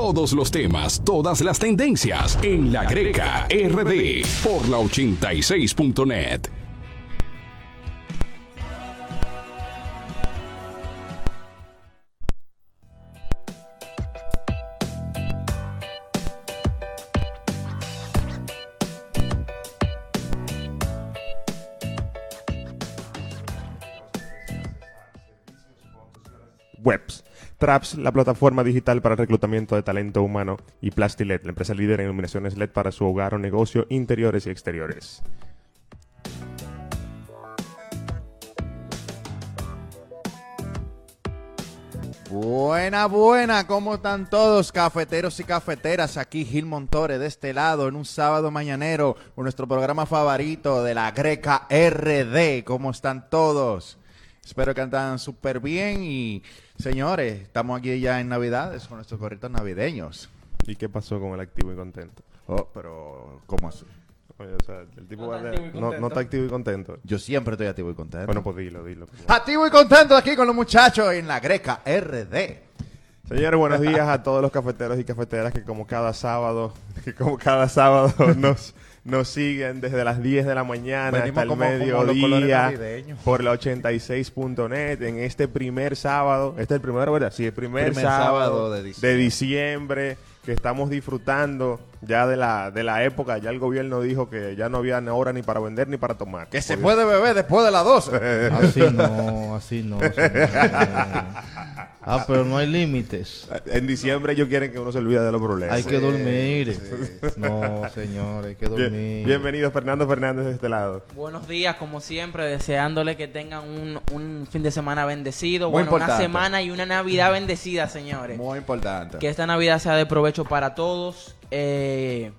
Todos los temas, todas las tendencias en La Greca RD por la 86.net. Traps, la plataforma digital para el reclutamiento de talento humano, y Plastilet, la empresa líder en iluminaciones LED para su hogar o negocio, interiores y exteriores. Buena, buena, ¿cómo están todos cafeteros y cafeteras? Aquí Gil Montore de este lado en un sábado mañanero, con nuestro programa favorito de la Greca RD. ¿Cómo están todos? Espero que andan súper bien y señores, estamos aquí ya en Navidades con nuestros gorritos navideños. ¿Y qué pasó con el activo y contento? Oh, pero ¿cómo así? Oye, o sea, el tipo No va está de- no, no está activo y contento. Yo siempre estoy activo y contento. Bueno, pues dilo, dilo. activo y contento aquí con los muchachos en la Greca RD. Señores, buenos días a todos los cafeteros y cafeteras que como cada sábado, que como cada sábado nos, nos siguen desde las 10 de la mañana Venimos hasta el como- como mediodía navideños. por la 86.net en este primer sábado. Este es el primero, ¿verdad? Sí, el primer, Primer sábado, sábado de diciembre. de diciembre que estamos disfrutando ya de la, de la época. Ya el gobierno dijo que ya no había hora ni para vender ni para tomar. Que se puede beber después de las 12. Así no, así no. señor. Ah, pero no hay límites. En diciembre ellos quieren que uno se olvide de los problemas. Hay que dormir. No, señor, hay que Bien- dormir. bienvenido Fernando Fernández de este lado. Buenos días, como siempre, deseándole que tengan un, un fin de semana bendecido. Muy bueno, una semana y una Navidad bendecida, señores. Muy importante. Que esta Navidad sea de provecho para todos. Eh,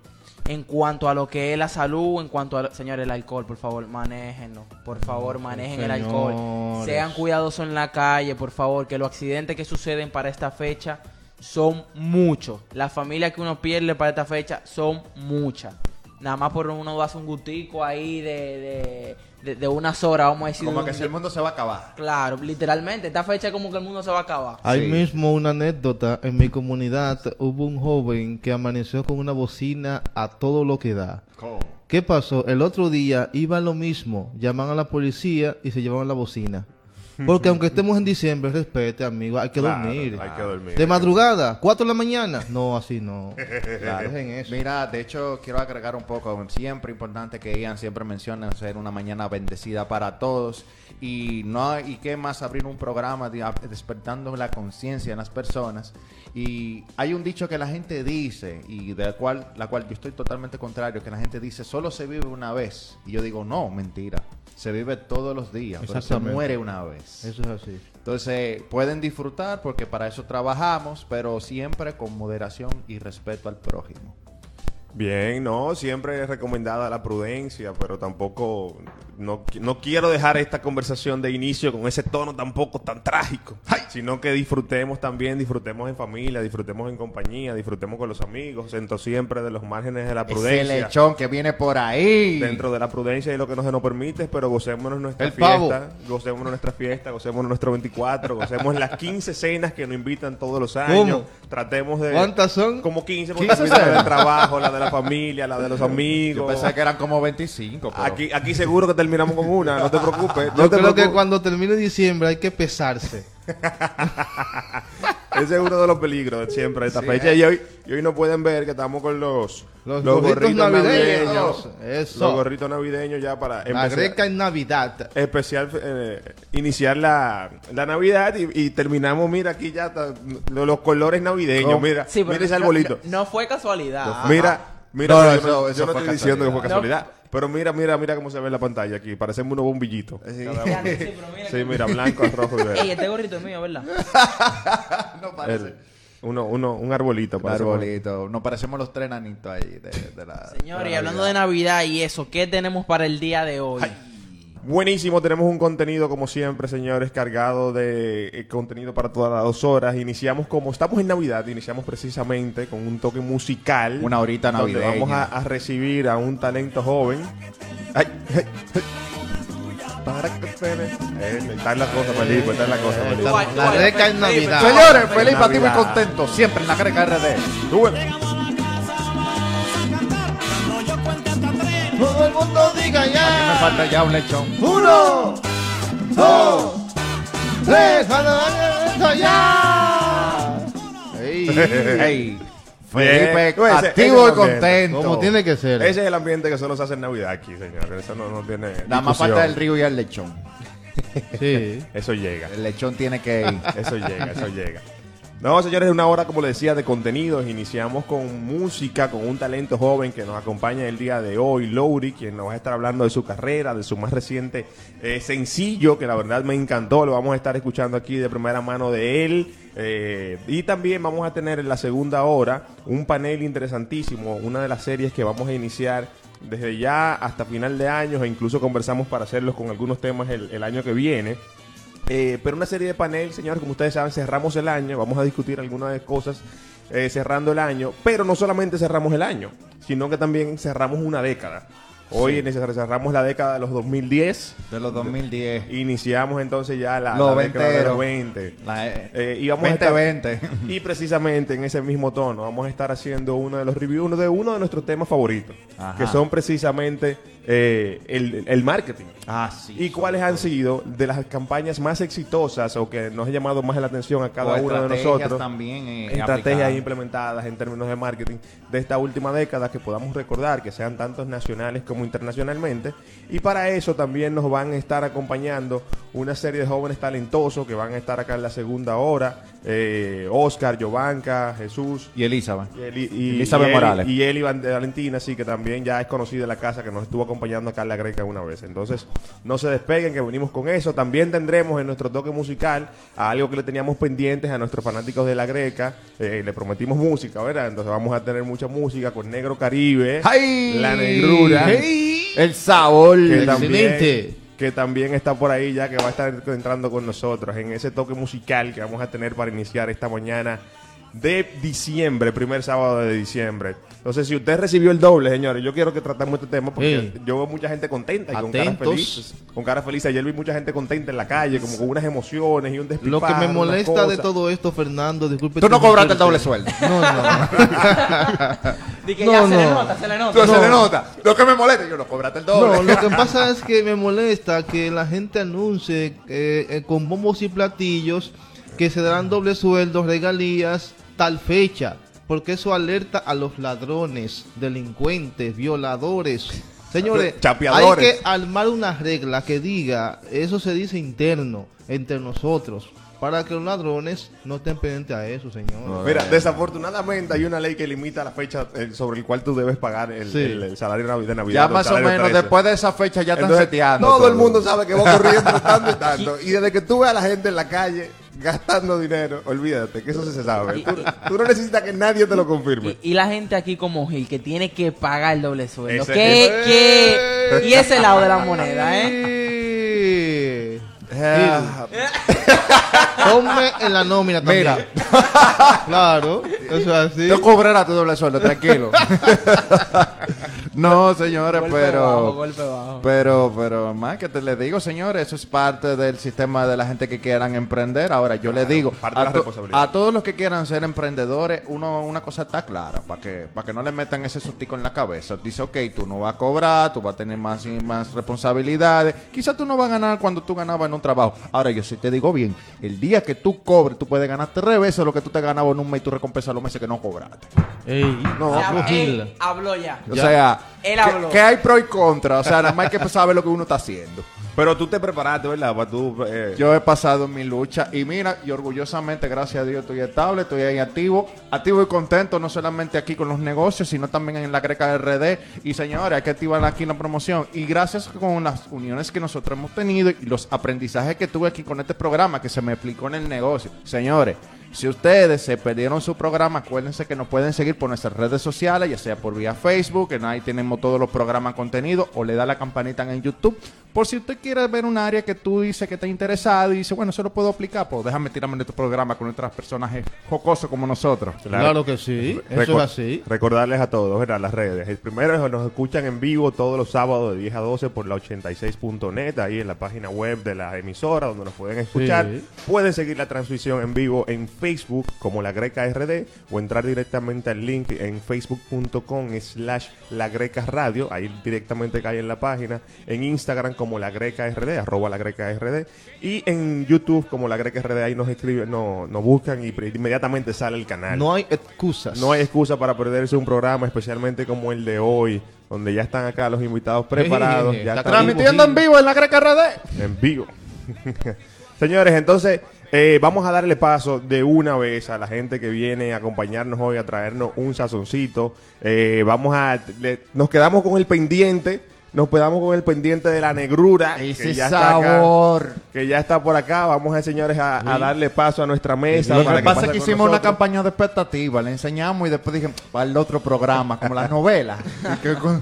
en cuanto a lo que es la salud, en cuanto a, señores, el alcohol, por favor, manéjenlo. Por favor, manejen el alcohol. Sean cuidadosos en la calle, por favor, que los accidentes que suceden para esta fecha son muchos. Las familias que uno pierde para esta fecha son muchas. Nada más por uno hace un gustico ahí de, de, de- de unas horas, vamos a decir. Como un- que si el mundo se va a acabar. Claro, literalmente. Esta fecha es como que el mundo se va a acabar. Hay Sí. mismo una anécdota. En mi comunidad hubo un joven que amaneció con una bocina a todo lo que da. ¿Qué pasó? El otro día iba lo mismo. Llaman a la policía y se llevaban la bocina. Porque aunque estemos en diciembre, respete, amigo, hay que Claro, dormir. Hay que dormir. De madrugada, 4 de la mañana. No, así no. Dejen eso. Mira, de hecho, quiero agregar un poco. Siempre importante que Ian siempre menciona ser una mañana bendecida para todos. Y no y qué más abrir un programa de- despertando la conciencia en las personas. Y hay un dicho que la gente dice, y de la cual, la cual yo estoy totalmente contrario, que la gente dice, solo se vive una vez. Y yo digo, no, mentira. Se vive todos los días, pero se muere una vez. Eso es así. Entonces, pueden disfrutar porque para eso trabajamos, pero siempre con moderación y respeto al prójimo. Bien, no, siempre es recomendada la prudencia, pero tampoco, no, no quiero dejar esta conversación de inicio con ese tono tampoco tan trágico, sino que disfrutemos también, disfrutemos en familia, disfrutemos en compañía, disfrutemos con los amigos, dentro siempre de los márgenes de la Ese prudencia. lechón que viene por ahí. Dentro de la prudencia y lo que no se nos permite, pero gocémonos nuestra El pavo. fiesta, gocémonos nuestra fiesta, gocémonos nuestro 24, gocemos las 15 cenas que nos invitan todos los años. ¿Cómo? Tratemos de... ¿Cuántas son? Como 15, porque 15 también la del trabajo, la de la familia, la de los Yo amigos. pensé que eran como 25. pero- Aquí, aquí seguro que terminamos con una, no te preocupes. No Yo te creo que cuando termine diciembre hay que pesarse. Ese es uno de los peligros de siempre de esta Sí, fecha. eh. Y hoy, y hoy no pueden ver que estamos con los, Los gorritos navideños. Eso. Los gorritos navideños ya para La empezar. greca en Navidad. especial eh, iniciar la, la Navidad y, y terminamos, mira, aquí ya está, lo- los colores navideños, mira, Sí, mira ese arbolito. No, no fue casualidad. Mira, mira, No, yo eso- no, eso yo no fue estoy diciendo que fue casualidad. Pero mira, mira, mira cómo se ve en la pantalla aquí, parecemos unos bombillitos. Sí. Sí, pero mira Sí, que- mira, blanco, rojo y Ey, verde. este gorrito es mío, ¿verdad? no parece. El- uno, uno, un arbolito. Un arbolito. Nos parecemos los tres nanitos ahí de, de la. Señores, de y la hablando de Navidad y eso, ¿qué tenemos para el día de hoy? Buenísimo, tenemos un contenido como siempre, señores, cargado de eh, contenido para todas las dos horas. Iniciamos como estamos en Navidad, iniciamos precisamente con un toque musical. Una horita donde navideña. Vamos a, a recibir a un talento joven. Ay, ay, ay. Para que Eh, Está en la cosa, Felipe, está en la cosa, Felipe. La reca en. Navidad. Señores, feliz, activo y Navidad. contento. Siempre en la Greca RD. Súbele. Todo el mundo diga Me ya. falta ya un lechón. Uno, dos, tres, esto ya. Ey, Hey, Felipe, Bien. Pues ese- ese activo es y contento. como tiene que ser. Ese es el ambiente que solo se hace en Navidad aquí, señor. Eso no, no tiene. Nada más falta el río y el lechón. Sí. Eso llega. El lechón tiene que ir. Eso llega, eso llega. No, señores, una hora, como les decía, de contenidos. Iniciamos con música, con un talento joven que nos acompaña el día de hoy, Lowry, quien nos va a estar hablando de su carrera, de su más reciente eh, sencillo, que la verdad me encantó. Lo vamos a estar escuchando aquí de primera mano de él. Eh, y también vamos a tener en la segunda hora un panel interesantísimo, una de las series que vamos a iniciar desde ya hasta final de año e incluso conversamos para hacerlos con algunos temas el- el año que viene. Eh, pero una serie de panel, señores, como ustedes saben, cerramos el año, vamos a discutir algunas cosas eh, cerrando el año, pero no solamente cerramos el año, sino que también cerramos una década. Hoy ese- cerramos la década de los 2010, De los 2010. iniciamos entonces ya la, Los la década de los venteros. 20. La, eh, Eh, y vamos a estar- 2020. Y precisamente en ese mismo tono vamos a estar haciendo uno de los reviews de uno de nuestros temas favoritos, Ajá. que son precisamente eh, el, el marketing. Ah, sí. ¿Y cuáles han sido de las campañas más exitosas o que nos ha llamado más la atención a cada uno de nosotros? también eh, estrategias aplicadas. implementadas en términos de marketing de esta última década que podamos recordar que sean tantos nacionales como internacionalmente y para eso también nos van a estar acompañando una serie de jóvenes talentosos que van a estar acá en la segunda hora eh, Oscar, Giovanca, Jesús Y Elizabeth. y Eli- y- Elizabeth y Eli- Morales. Y Eli Valentina, sí, que también ya es conocida en la casa, que nos estuvo acompañando acá en la Greca una vez. Entonces, no se despeguen, que venimos con eso. También tendremos en nuestro toque musical algo que le teníamos pendientes a nuestros fanáticos de la Greca. Eh, le prometimos música, ¿verdad? Entonces vamos a tener mucha música con Negro Caribe, ¡Ay! La Negrura, El sabor. que Excelente. también, que también está por ahí ya, que va a estar entrando con nosotros en ese toque musical que vamos a tener para iniciar esta mañana de diciembre, primer sábado de diciembre. Entonces, si usted recibió el doble, señores, yo quiero que tratemos este tema porque Sí. yo veo mucha gente contenta y con cara Atentos. feliz. Con cara feliz. Ayer vi mucha gente contenta en la calle, como con unas emociones y un Lo despifarro. que me molesta de todo esto, Fernando, disculpe. Tú no cobraste el doble sueldo. No, no. Di que No, ya se le no. nota, se le nota. se le nota. Lo que me molesta, yo no cobraste el doble. No, lo que pasa es que me molesta que la gente anuncie eh, eh, con bombos y platillos que se darán doble sueldo, regalías, tal fecha. Porque eso alerta a los ladrones, delincuentes, violadores. Señores, Chapeadores. hay que armar una regla que diga, eso se dice interno, entre nosotros, para que los ladrones no estén pendientes a eso, señores. Mira, desafortunadamente hay una ley que limita la fecha eh, sobre el cual tú debes pagar el, Sí. el- el salario de Navidad. Ya más o menos, 13. después de esa fecha ya están seteando. Todo, el mundo sabe que va a ocurrir entre tanto y tanto. Y desde que tú ves a la gente en la calle gastando dinero, olvídate que eso sí se sabe. Tú, tú no necesitas que nadie te lo confirme. Y, y la gente aquí como Gil, que tiene que pagar el doble sueldo. Ese- ¿Qué, ese- qué? Y ese lado de la moneda, ¿eh? Ponme en la nómina también. Mira. claro, eso es así. Yo cobrará tu doble sueldo, tranquilo. no, señores, Golpe pero. bajo, golpe bajo. Pero, pero, más que te le digo, señores, eso es parte del sistema de la gente que quieran emprender. Ahora, yo le digo parte de la a, to- responsabilidad. a todos los que quieran ser emprendedores, uno, una cosa está clara, para que, para que no le metan ese sustico en la cabeza. Dice, ok, tú no vas a cobrar, tú vas a tener más y más responsabilidades. Quizás tú no vas a ganar cuando tú ganabas en un trabajo. Ahora, yo sí te digo bien, el día que tú cobres, tú puedes ganarte tres veces lo que tú te ganabas en un mes y tú recompensas los meses que no cobraste. Ey, O sea, no, Gil. él habló ya. O Ya. sea, Él que- habló. que hay pro y contra. O sea, nada más hay que saber lo que uno está haciendo. Pero tú te preparaste, ¿verdad? Para tú, eh, Yo he pasado mi lucha y mira, y orgullosamente, gracias a Dios, estoy estable, estoy ahí activo, activo y contento, no solamente aquí con los negocios, sino también en la Greca RD. Y señores, hay que activar aquí la promoción. Y gracias con las uniones que nosotros hemos tenido y los aprendizajes que tuve aquí con este programa que se me explicó en el negocio. Señores, Si ustedes se perdieron su programa, acuérdense que nos pueden seguir por nuestras redes sociales, ya sea por vía Facebook, que ahí tenemos todos los programas contenidos, o le da la campanita en YouTube. Por si usted quiere ver un área que tú dices que está interesado y dice, bueno, eso lo puedo aplicar, pues déjame tirarme en este programa con nuestros personajes jocosos como nosotros. Claro, que sí, eso es así. Recordarles a todos, ¿verdad? Las redes. El primero es que nos escuchan en vivo todos los sábados de 10 a 12 por la 86.net, ahí en la página web de la emisora donde nos pueden escuchar. Sí. Pueden seguir la transmisión en vivo en Facebook como La Greca RD o entrar directamente al link en facebook.com slash La Greca Radio, ahí directamente cae en la página. En Instagram como La Greca RD, arroba La Greca RD. Y en YouTube como La Greca RD, ahí nos escriben, no, nos buscan y inmediatamente sale el canal. No hay excusas. No hay excusa para perderse un programa, especialmente como el de hoy, donde ya están acá los invitados preparados. Ya está Transmitiendo en vivo en la Greca RD. en vivo. Señores, entonces eh, vamos a darle paso de una vez a la gente que viene a acompañarnos hoy a traernos un sazoncito. Eh, vamos a, le- nos quedamos con el pendiente, nos quedamos con el pendiente de la negrura Ese que ya está acá, sabor. que ya está por acá. Vamos a señores a, a darle paso a nuestra mesa. Lo que pasa es que hicimos una campaña de expectativa, le enseñamos y después dije, para el otro programa, como las novelas. Con-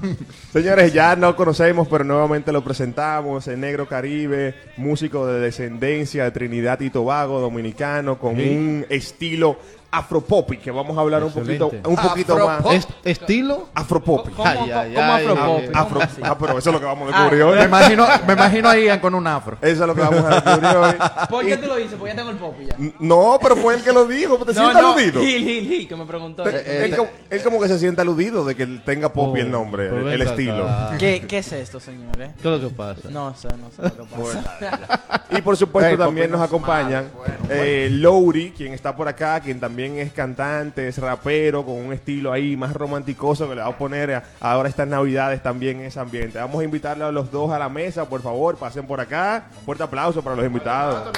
Señores, ya no conocemos, pero nuevamente lo presentamos. El Negro Caribe, músico de descendencia de Trinidad y Tobago, dominicano, con Sí. un estilo afropopi, que vamos a hablar un poquito, un poquito Afropop. más. Est- ¿Estilo? Afropopi. ¿Cómo, Ay, cómo- ay, cómo ay, afropop? ay, ¿Cómo Afro- ah, pero eso es lo que vamos a descubrir Ah, hoy. me, imagino, me imagino a Ian con un afro. Eso es lo que vamos a descubrir hoy. ¿Por qué tú lo dices? Porque ya tengo el pop ya. No, pero fue él que lo dijo. ¿Te sientes aludido? Gil, Gil, Gil, que me preguntó. Él, él como, él como que se siente aludido de que tenga Poppy Oh, el nombre, pero el, el estilo. ¿Qué, ¿Qué es esto, señores? ¿Qué es lo que pasa? No sé, no sé lo que pasa. Y por supuesto Ey, también nos no acompañan eh, Lowry, quien está por acá, quien también es cantante, es rapero, con un estilo ahí más romanticoso que le va a poner ahora estas navidades también en ese ambiente. Vamos a invitarle a los dos a la mesa, por favor, pasen por acá. Fuerte aplauso para los invitados.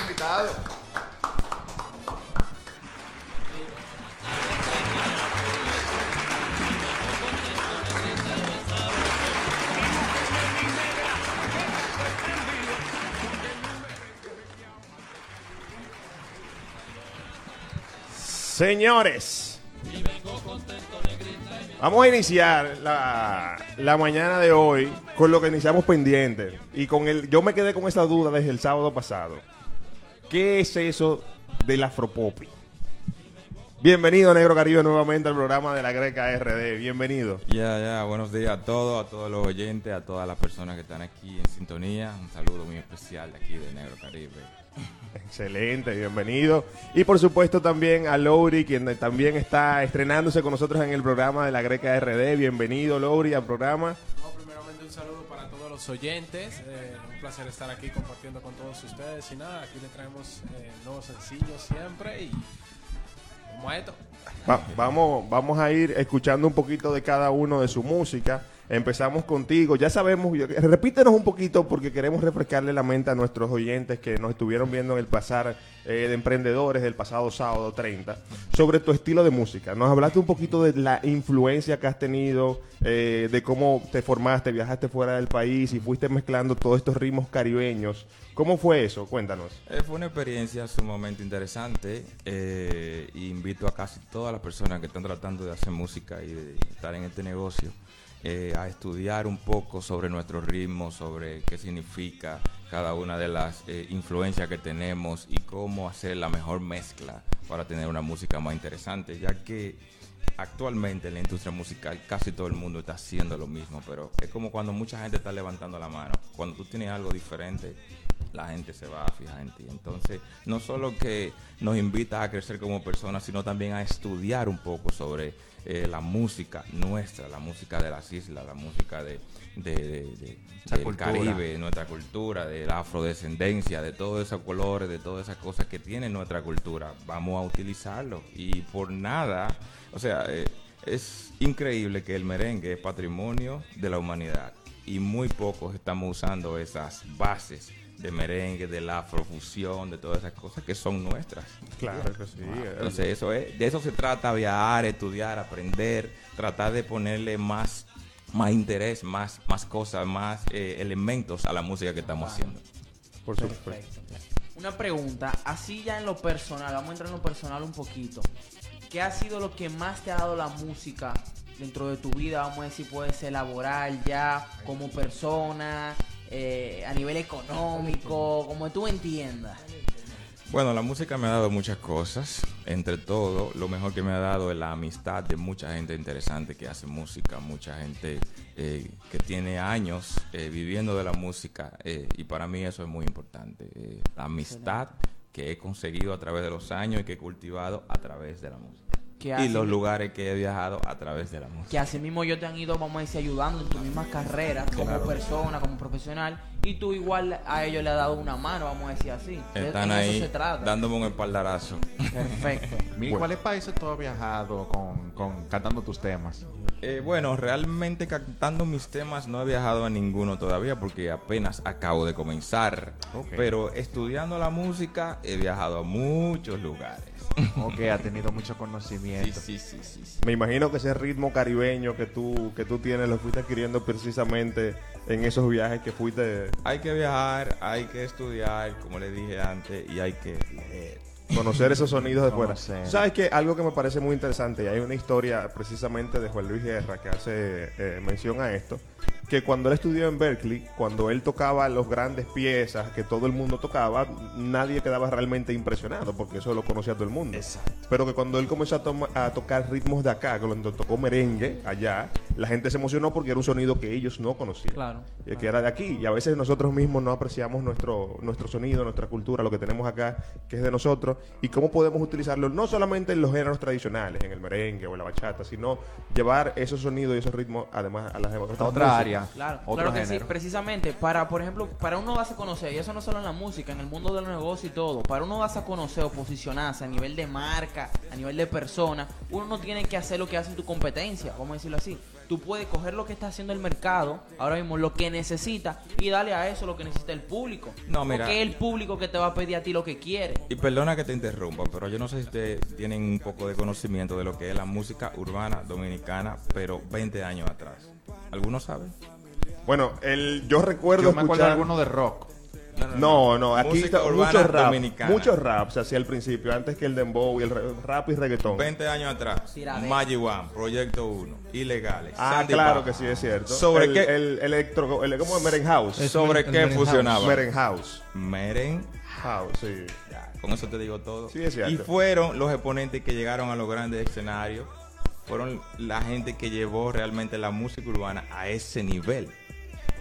Señores, vamos a iniciar la, la mañana de hoy con lo que iniciamos pendiente. Y con el, yo me quedé con esa duda desde el sábado pasado. ¿Qué es eso del afropopi? Bienvenido, Negro Caribe, nuevamente al programa de la Greca RD. Bienvenido. Ya, ya, buenos días a todos, a todos los oyentes, a todas las personas que están aquí en sintonía. Un saludo muy especial de aquí de Negro Caribe. Excelente, bienvenido. Y por supuesto también a Lowry, quien también está estrenándose con nosotros en el programa de la Greca RD. Bienvenido, Lowry, al programa. No, primeramente un saludo para todos los oyentes. eh, un placer estar aquí compartiendo con todos ustedes. Y nada, aquí les traemos eh, nuevos sencillos siempre. Y. Va- vamos, vamos a ir escuchando un poquito de cada uno de su música. Empezamos contigo. Ya sabemos, repítenos un poquito porque queremos refrescarle la mente a nuestros oyentes que nos estuvieron viendo en el pasar eh, de emprendedores del pasado sábado 30 sobre tu estilo de música. Nos hablaste un poquito de la influencia que has tenido, eh, de cómo te formaste, viajaste fuera del país y fuiste mezclando todos estos ritmos caribeños. ¿Cómo fue eso? Cuéntanos. Eh, fue una experiencia sumamente interesante. eh, invito a casi todas las personas que están tratando de hacer música y de estar en este negocio eh, a estudiar un poco sobre nuestros ritmos, sobre qué significa cada una de las eh, influencias que tenemos y cómo hacer la mejor mezcla para tener una música más interesante, ya que actualmente en la industria musical casi todo el mundo está haciendo lo mismo, pero es como cuando mucha gente está levantando la mano. Cuando tú tienes algo diferente, la gente se va a fijar en ti. Entonces, no solo que nos invita a crecer como personas, sino también a estudiar un poco sobre eh, la música nuestra, la música de las islas, la música de, de- de- de- del cultura. Caribe, nuestra cultura, de la afrodescendencia, de todos esos colores, de todas esas cosas que tiene nuestra cultura. Vamos a utilizarlo. Y por nada, o sea, eh, es increíble que el merengue es patrimonio de la humanidad y muy pocos estamos usando esas bases de merengue, de la afrofusión, de todas esas cosas que son nuestras. Claro que sí. Entonces, eso es, de eso se trata, viajar, estudiar, aprender, tratar de ponerle más, más interés, más, más cosas, más eh, elementos a la música que estamos haciendo. Por supuesto. Una pregunta, así ya en lo personal, vamos a entrar en lo personal un poquito. ¿Qué ha sido lo que más te ha dado la música dentro de tu vida? Vamos a decir, puede ser laboral ya, como persona, eh, a nivel económico, como tú entiendas. Bueno, la música me ha dado muchas cosas. Entre todo, lo mejor que me ha dado es la amistad de mucha gente interesante que hace música, mucha gente eh, que tiene años eh, viviendo de la música. eh, y para mí eso es muy importante. La amistad que he conseguido a través de los años y que he cultivado a través de la música. Que Y los lugares que he viajado a través de la música. que así mismo yo te han ido, vamos a decir, ayudando en tu misma carrera, como Claro. persona, como profesional, y tú igual a ellos le has dado una mano, vamos a decir así. Están ahí eso se trata. dándome un espaldarazo. Perfecto. Mil, ¿cuáles países tú has viajado con, con- cantando tus temas? Eh, bueno, realmente cantando mis temas no he viajado a ninguno todavía porque apenas acabo de comenzar. Pero estudiando la música he viajado a muchos lugares. Ok, ha tenido mucho conocimiento. sí, sí, sí, sí. Me imagino que ese ritmo caribeño que tú, que tú tienes lo fuiste adquiriendo precisamente en esos viajes que fuiste Hay que viajar, hay que estudiar, como le dije antes, y hay que leer. conocer esos sonidos de fuera. ¿Sabes qué? Algo que me parece muy interesante, y hay una historia precisamente de Juan Luis Guerra que hace eh, mención a esto, que cuando él estudió en Berkeley, cuando él tocaba las grandes piezas que todo el mundo tocaba, nadie quedaba realmente impresionado, porque eso lo conocía todo el mundo. Pero que cuando él comenzó a, toma- a tocar ritmos de acá, cuando tocó merengue allá, la gente se emocionó porque era un sonido que ellos no conocían. Claro. Y que era de aquí. Y a veces nosotros mismos no apreciamos nuestro, nuestro sonido, nuestra cultura, lo que tenemos acá, que es de nosotros, y cómo podemos utilizarlo no solamente en los géneros tradicionales, en el merengue o en la bachata, sino llevar esos sonidos y esos ritmos además a las otras A otra músicas. Claro, otro claro que género. sí, precisamente para, por ejemplo, para uno darse a conocer, y eso no solo en la música, en el mundo de los negocios y todo, para uno darse a conocer o posicionarse a nivel de marca, a nivel de persona, uno no tiene que hacer lo que hace tu competencia, vamos a decirlo así. Tú puedes coger lo que está haciendo el mercado, ahora mismo lo que necesita, y darle a eso lo que necesita el público. No, mira. Porque es el público que te va a pedir a ti lo que quiere. Y perdona que te interrumpa, pero yo no sé si ustedes tienen un poco de conocimiento de lo que es la música urbana dominicana, pero 20 años atrás. ¿Algunos saben? Bueno, el, yo recuerdo Yo me acuerdo de escuchar... alguno de rock. No, no, aquí Música está urbana mucho rap, dominicana. muchos raps hacia el principio, antes que el dembow y el rap y reggaetón. 20 años atrás. Magic One, Proyecto 1, Ilegales. Ah, Sandy claro que sí, es cierto. ¿Sobre el, qué? El electro, el, ¿cómo es? Meren House. Es ¿Sobre el qué fusionaba? Meren House. Meren House, sí. Ya, con eso te digo todo. Sí, es cierto. y fueron los exponentes que llegaron a los grandes escenarios, fueron la gente que llevó realmente la música urbana a ese nivel.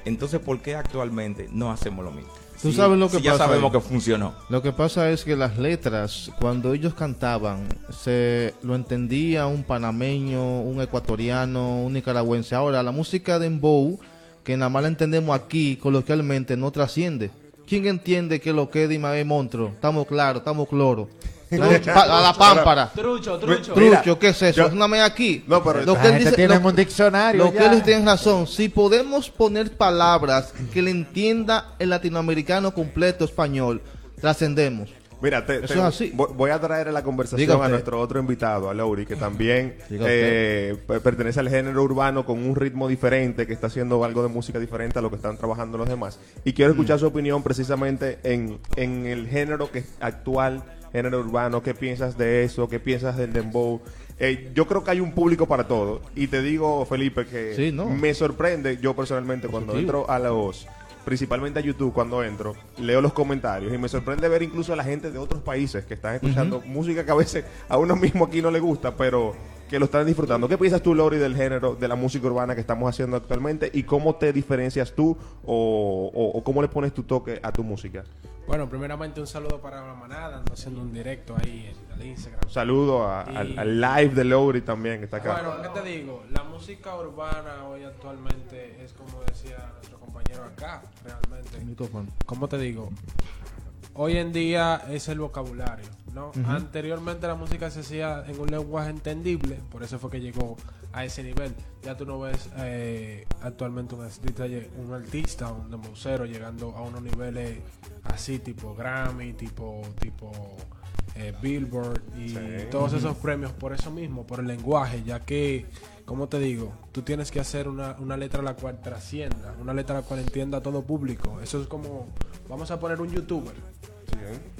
Entonces, ¿por qué actualmente no hacemos lo mismo? Tú Si- sabes lo que si ya pasa sabemos ahí. que funcionó. Lo que pasa es que las letras, cuando ellos cantaban, se lo entendía un panameño, un ecuatoriano, un nicaragüense. Ahora, la música de Embow, que nada más la entendemos aquí coloquialmente, no trasciende. ¿Quién entiende que lo que es Dimabe Montro? Estamos claros, estamos cloros. Pa- a la pámpara. Trucho, trucho. Mira, Trucho, ¿qué es eso? yo- Es una me aquí. No, pero lo que él dice, lo- un diccionario lo que él tiene razón, si podemos poner palabras que le entienda el latinoamericano completo español, trascendemos. Mira, te- te- así. voy, a traer a la conversación a nuestro otro invitado, a Lauri, que también eh, per- pertenece al género urbano con un ritmo diferente, que está haciendo algo de música diferente a lo que están trabajando los demás. Y quiero escuchar su opinión precisamente en, en el género que actual, género urbano, qué piensas de eso, qué piensas del dembow. Eh, yo creo que hay un público para todo. Y te digo, Felipe, que Sí, no. me sorprende, yo personalmente, cuando entro a los principalmente a YouTube cuando entro, leo los comentarios y me sorprende ver incluso a la gente de otros países que están escuchando música que a veces a uno mismo aquí no le gusta, pero que lo están disfrutando. ¿Qué piensas tú, Lori, del género de la música urbana que estamos haciendo actualmente y cómo te diferencias tú o, o- o cómo le pones tu toque a tu música? Bueno, primeramente un saludo para la manada, ando haciendo un directo ahí en el Instagram. Un saludo a- Y- al, al live de Lori también que está acá. Bueno, ¿qué te digo? La música urbana hoy actualmente es como decía nuestro compañero acá, realmente. Micrófono. ¿Cómo te digo? Hoy en día es el vocabulario, ¿no? Anteriormente la música se hacía en un lenguaje entendible, por eso fue que llegó a ese nivel. Ya tú no ves eh, actualmente un artista, un artista, un dembowcero llegando a unos niveles así, tipo Grammy, tipo, tipo eh, Billboard y Sí. todos esos premios por eso mismo, por el lenguaje, ya que, como te digo, tú tienes que hacer una, una letra la cual trascienda, una letra la cual entienda a todo público. Eso es como, vamos a poner un youtuber.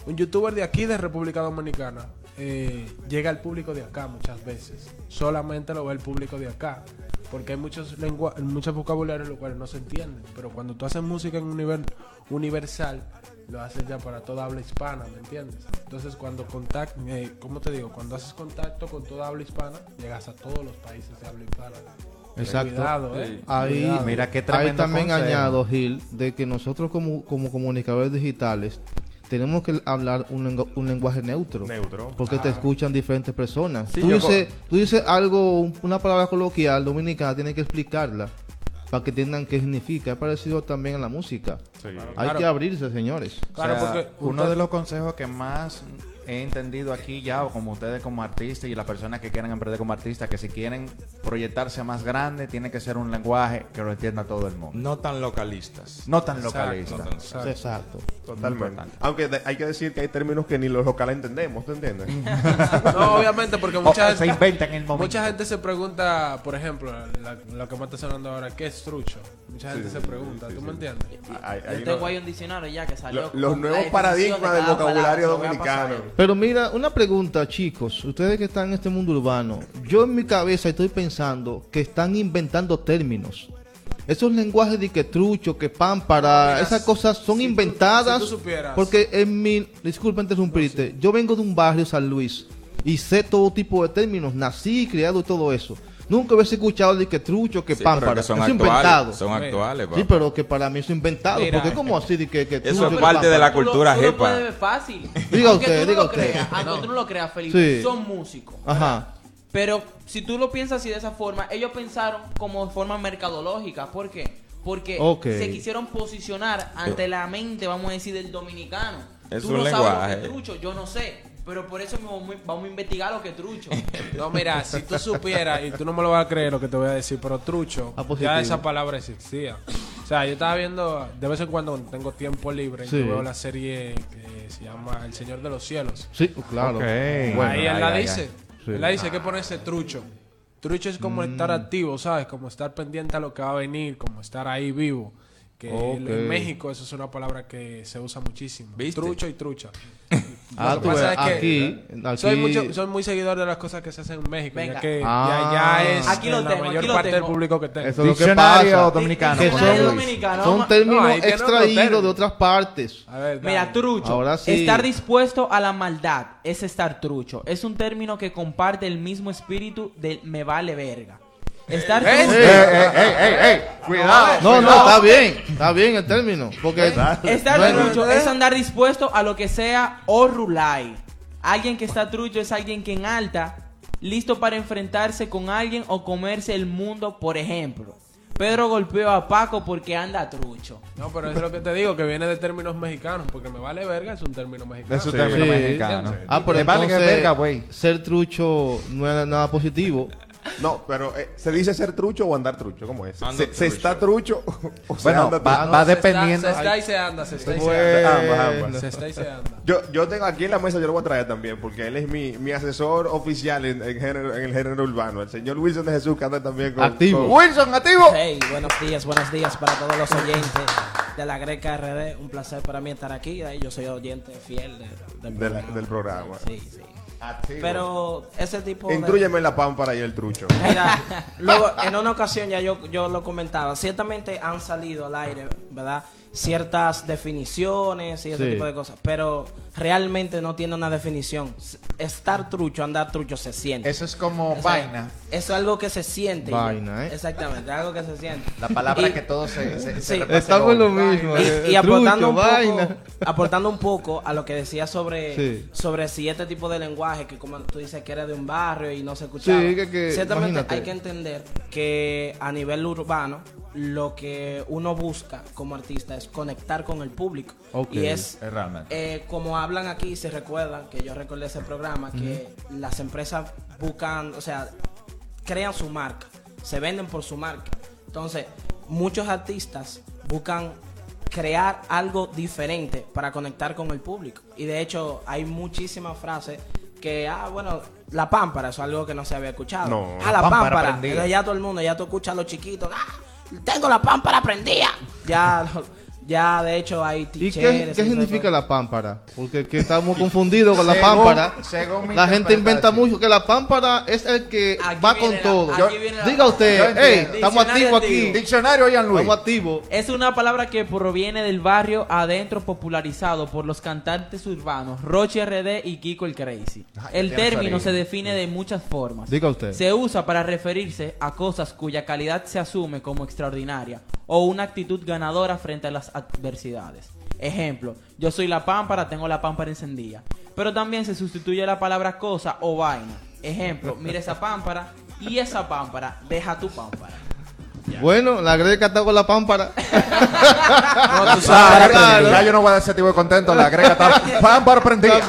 Un youtuber de aquí, de República Dominicana, eh, llega al público de acá muchas veces. Solamente lo ve el público de acá. Porque hay muchos lengua muchos vocabularios los cuales no se entienden. Pero cuando tú haces música en un nivel universal, lo haces ya para toda habla hispana, ¿me entiendes? Entonces cuando contact, eh, ¿cómo te digo? Cuando haces contacto con toda habla hispana, llegas a todos los países de habla hispana. Exacto. Cuidado, eh. Ahí, Cuidado. Mira qué ahí tremendo también consejo. añado, Gil, de que nosotros como, como comunicadores digitales tenemos que hablar un, lengu- un lenguaje neutro. Neutro. Porque te escuchan diferentes personas. Sí, tú, dices, tú dices algo, un- una palabra coloquial dominicana, tienes que explicarla para que entiendan qué significa. Es parecido también a la música. Sí. Hay Claro. que abrirse, señores. Claro, O sea, porque uno usted- de los consejos que más he entendido aquí ya, o como ustedes como artistas y las personas que quieren emprender como artistas, que si quieren proyectarse más grande, tiene que ser un lenguaje que lo entienda todo el mundo. No tan localistas. No tan Exacto, localista. no tan- Exacto. Exacto. Totalmente. Aunque de- hay que decir que hay términos que ni los locales entendemos, ¿te entiendes? No, obviamente, porque mucha o se gente, inventa en el momento. mucha gente se pregunta, por ejemplo, la- lo que me está sonando ahora, ¿qué es trucho? Mucha gente Sí, se pregunta, sí, ¿tú sí. me entiendes? Hay- hay Yo tengo ahí un diccionario ya que salió. Lo- los nuevos paradigmas de del vocabulario palabra, dominicano. Pero mira, una pregunta, chicos. Ustedes que están en este mundo urbano, yo en mi cabeza estoy pensando que están inventando términos. Esos lenguajes de que trucho, que pámpara, Mira, esas cosas son si tú- inventadas. si tú supieras. porque en mi. Disculpa interrumpirte. Yo vengo de un barrio, San Luis, y sé todo tipo de términos. Nací, criado y todo eso. Nunca hubiese escuchado de que trucho, que Sí, pámpara. que son Eso es actuales. inventado. Son actuales, Sí, pero que para mí eso es inventado. Mira. porque como así de que, que Eso trucho, es que parte de la cultura tú lo, jepa. Fácil. Diga Aunque usted, tú no diga lo usted. creas, aunque tú no lo creas, Felipe, Sí. son músicos. Ajá. Pero si tú lo piensas así de esa forma, ellos pensaron como de forma mercadológica. ¿Por qué? Porque se quisieron posicionar ante la mente, vamos a decir, del dominicano. Es tú un no sabes lenguaje. lo que es trucho, yo no sé. Pero por eso mismo vamos- vamos a investigar lo que es trucho. No, mira, si tú supieras, y tú no me lo vas a creer lo que te voy a decir, pero trucho, Ah, positivo. ya esa palabra existía. O sea, yo estaba viendo, de vez en cuando cuando tengo tiempo libre, Sí. yo veo la serie que se llama El Señor de los Cielos. Sí, claro. Ok. Bueno, ahí él la dice. Sí. Él la dice que ponerse trucho. Trucho es como estar Mm. activo, ¿sabes? Como estar pendiente a lo que va a venir, como estar ahí vivo. Que en México eso es una palabra que se usa muchísimo. ¿Viste? Trucho y trucha. Ah, tú ves, que aquí, aquí, Soy, mucho, soy muy seguidor de las cosas que se hacen en México, Venga. ya que Ah. ya, ya es Aquí lo la tengo, mayor aquí lo parte del público que tengo. Eso es lo que pasa. dominicano. Que son, dominicano, son términos No, extraídos de otras partes. A ver. Mira, trucho. Ahora sí. Estar dispuesto a la maldad es estar trucho. Es un término que comparte el mismo espíritu del me vale verga. Estar ¿Ves? trucho, Cuidado. No, no, está bien. Está bien el término. Porque estar trucho es andar dispuesto a lo que sea o rulay. Alguien que está trucho es alguien que en alta, listo para enfrentarse con alguien o comerse el mundo, por ejemplo. Pedro golpeó a Paco porque anda trucho. No, pero eso es lo que te digo, que viene de términos mexicanos, porque me vale verga es un término mexicano. Es un Sí. término Sí. mexicano. Ah, pero Le vale que entonces, verga, güey. ser trucho no es nada positivo. No, pero eh, ¿se dice ser trucho o andar trucho? ¿Cómo es? Ando ¿Se, se trucho. está trucho o se Bueno, anda va, trucho? va Se está- dependiendo. Se está y se anda, se está y se Bueno. Ambas, ambas. anda. Se está y se anda. Yo, yo tengo aquí en la mesa, yo lo voy a traer también, porque él es mi, mi asesor oficial en, en género, en el género urbano. El señor Wilson de Jesús, que anda también con... Activo. con- Wilson, activo. Hey, buenos días, buenos días para todos los oyentes de la Greca RD. Un placer para mí estar aquí. Yo soy oyente fiel de- la- del programa. Sí, sí. Activo. Pero ese tipo de... Intrúyeme en la pámpara y el trucho. Mira, luego en una ocasión ya yo, yo lo comentaba, ciertamente han salido al aire, ¿verdad? Ciertas definiciones y ese Sí. tipo de cosas, pero realmente no tiene una definición. Estar trucho, andar trucho se siente. Eso es como vaina. Eso es algo que se siente. Vaina, ¿eh? Exactamente, algo que se siente. La palabra Y- que todos se, se, Sí. Estamos lo mismo. y, eh, y aportando, trucho, un poco, vaina. aportando un poco a lo que decía sobre, Sí. sobre si este tipo de lenguaje, que como tú dices que era de un barrio y no se escuchaba. Sí, que- que- Ciertamente imagínate. hay que entender que a nivel urbano, lo que uno busca como artista es conectar con el público. Y es eh, como hablan aquí, se recuerdan que yo recordé ese programa, que las empresas buscan, o sea, crean su marca, se venden por su marca. Entonces, muchos artistas buscan crear algo diferente para conectar con el público. Y de hecho, hay muchísimas frases que, ah, bueno, la pámpara, eso es algo que no se había escuchado. No. ah, la La pámpara pámpara. ya todo el mundo, ya tú escuchas a los chiquitos, ah, tengo la pámpara prendida. Ya, Ya, de hecho, hay ¿Y teachers. qué, significa todo. la pámpara? Porque que estamos confundidos con la Según- pámpara. según La gente inventa mucho que la pámpara es el que Aquí va viene con la- todo. aquí viene la- Diga usted, hey, estamos activos aquí. Diccionario, Ian Luis. Estamos activos. Es una palabra que proviene del barrio adentro popularizado por los cantantes urbanos Rochi RD y Kiko el Crazy. Ay, El término se define de muchas formas. Diga usted. Se usa para referirse a cosas cuya calidad se asume como extraordinaria o una actitud ganadora frente a las adversidades. Ejemplo, yo soy la pámpara, tengo la pámpara encendida. Pero también se sustituye la palabra cosa o vaina. Ejemplo, mira esa pámpara y esa pámpara, deja tu pámpara. Bueno, la greca está con la pámpara. No, tú sabes, claro. Ya yo no voy a ese tipo de contento. La greca está pámpara prendida.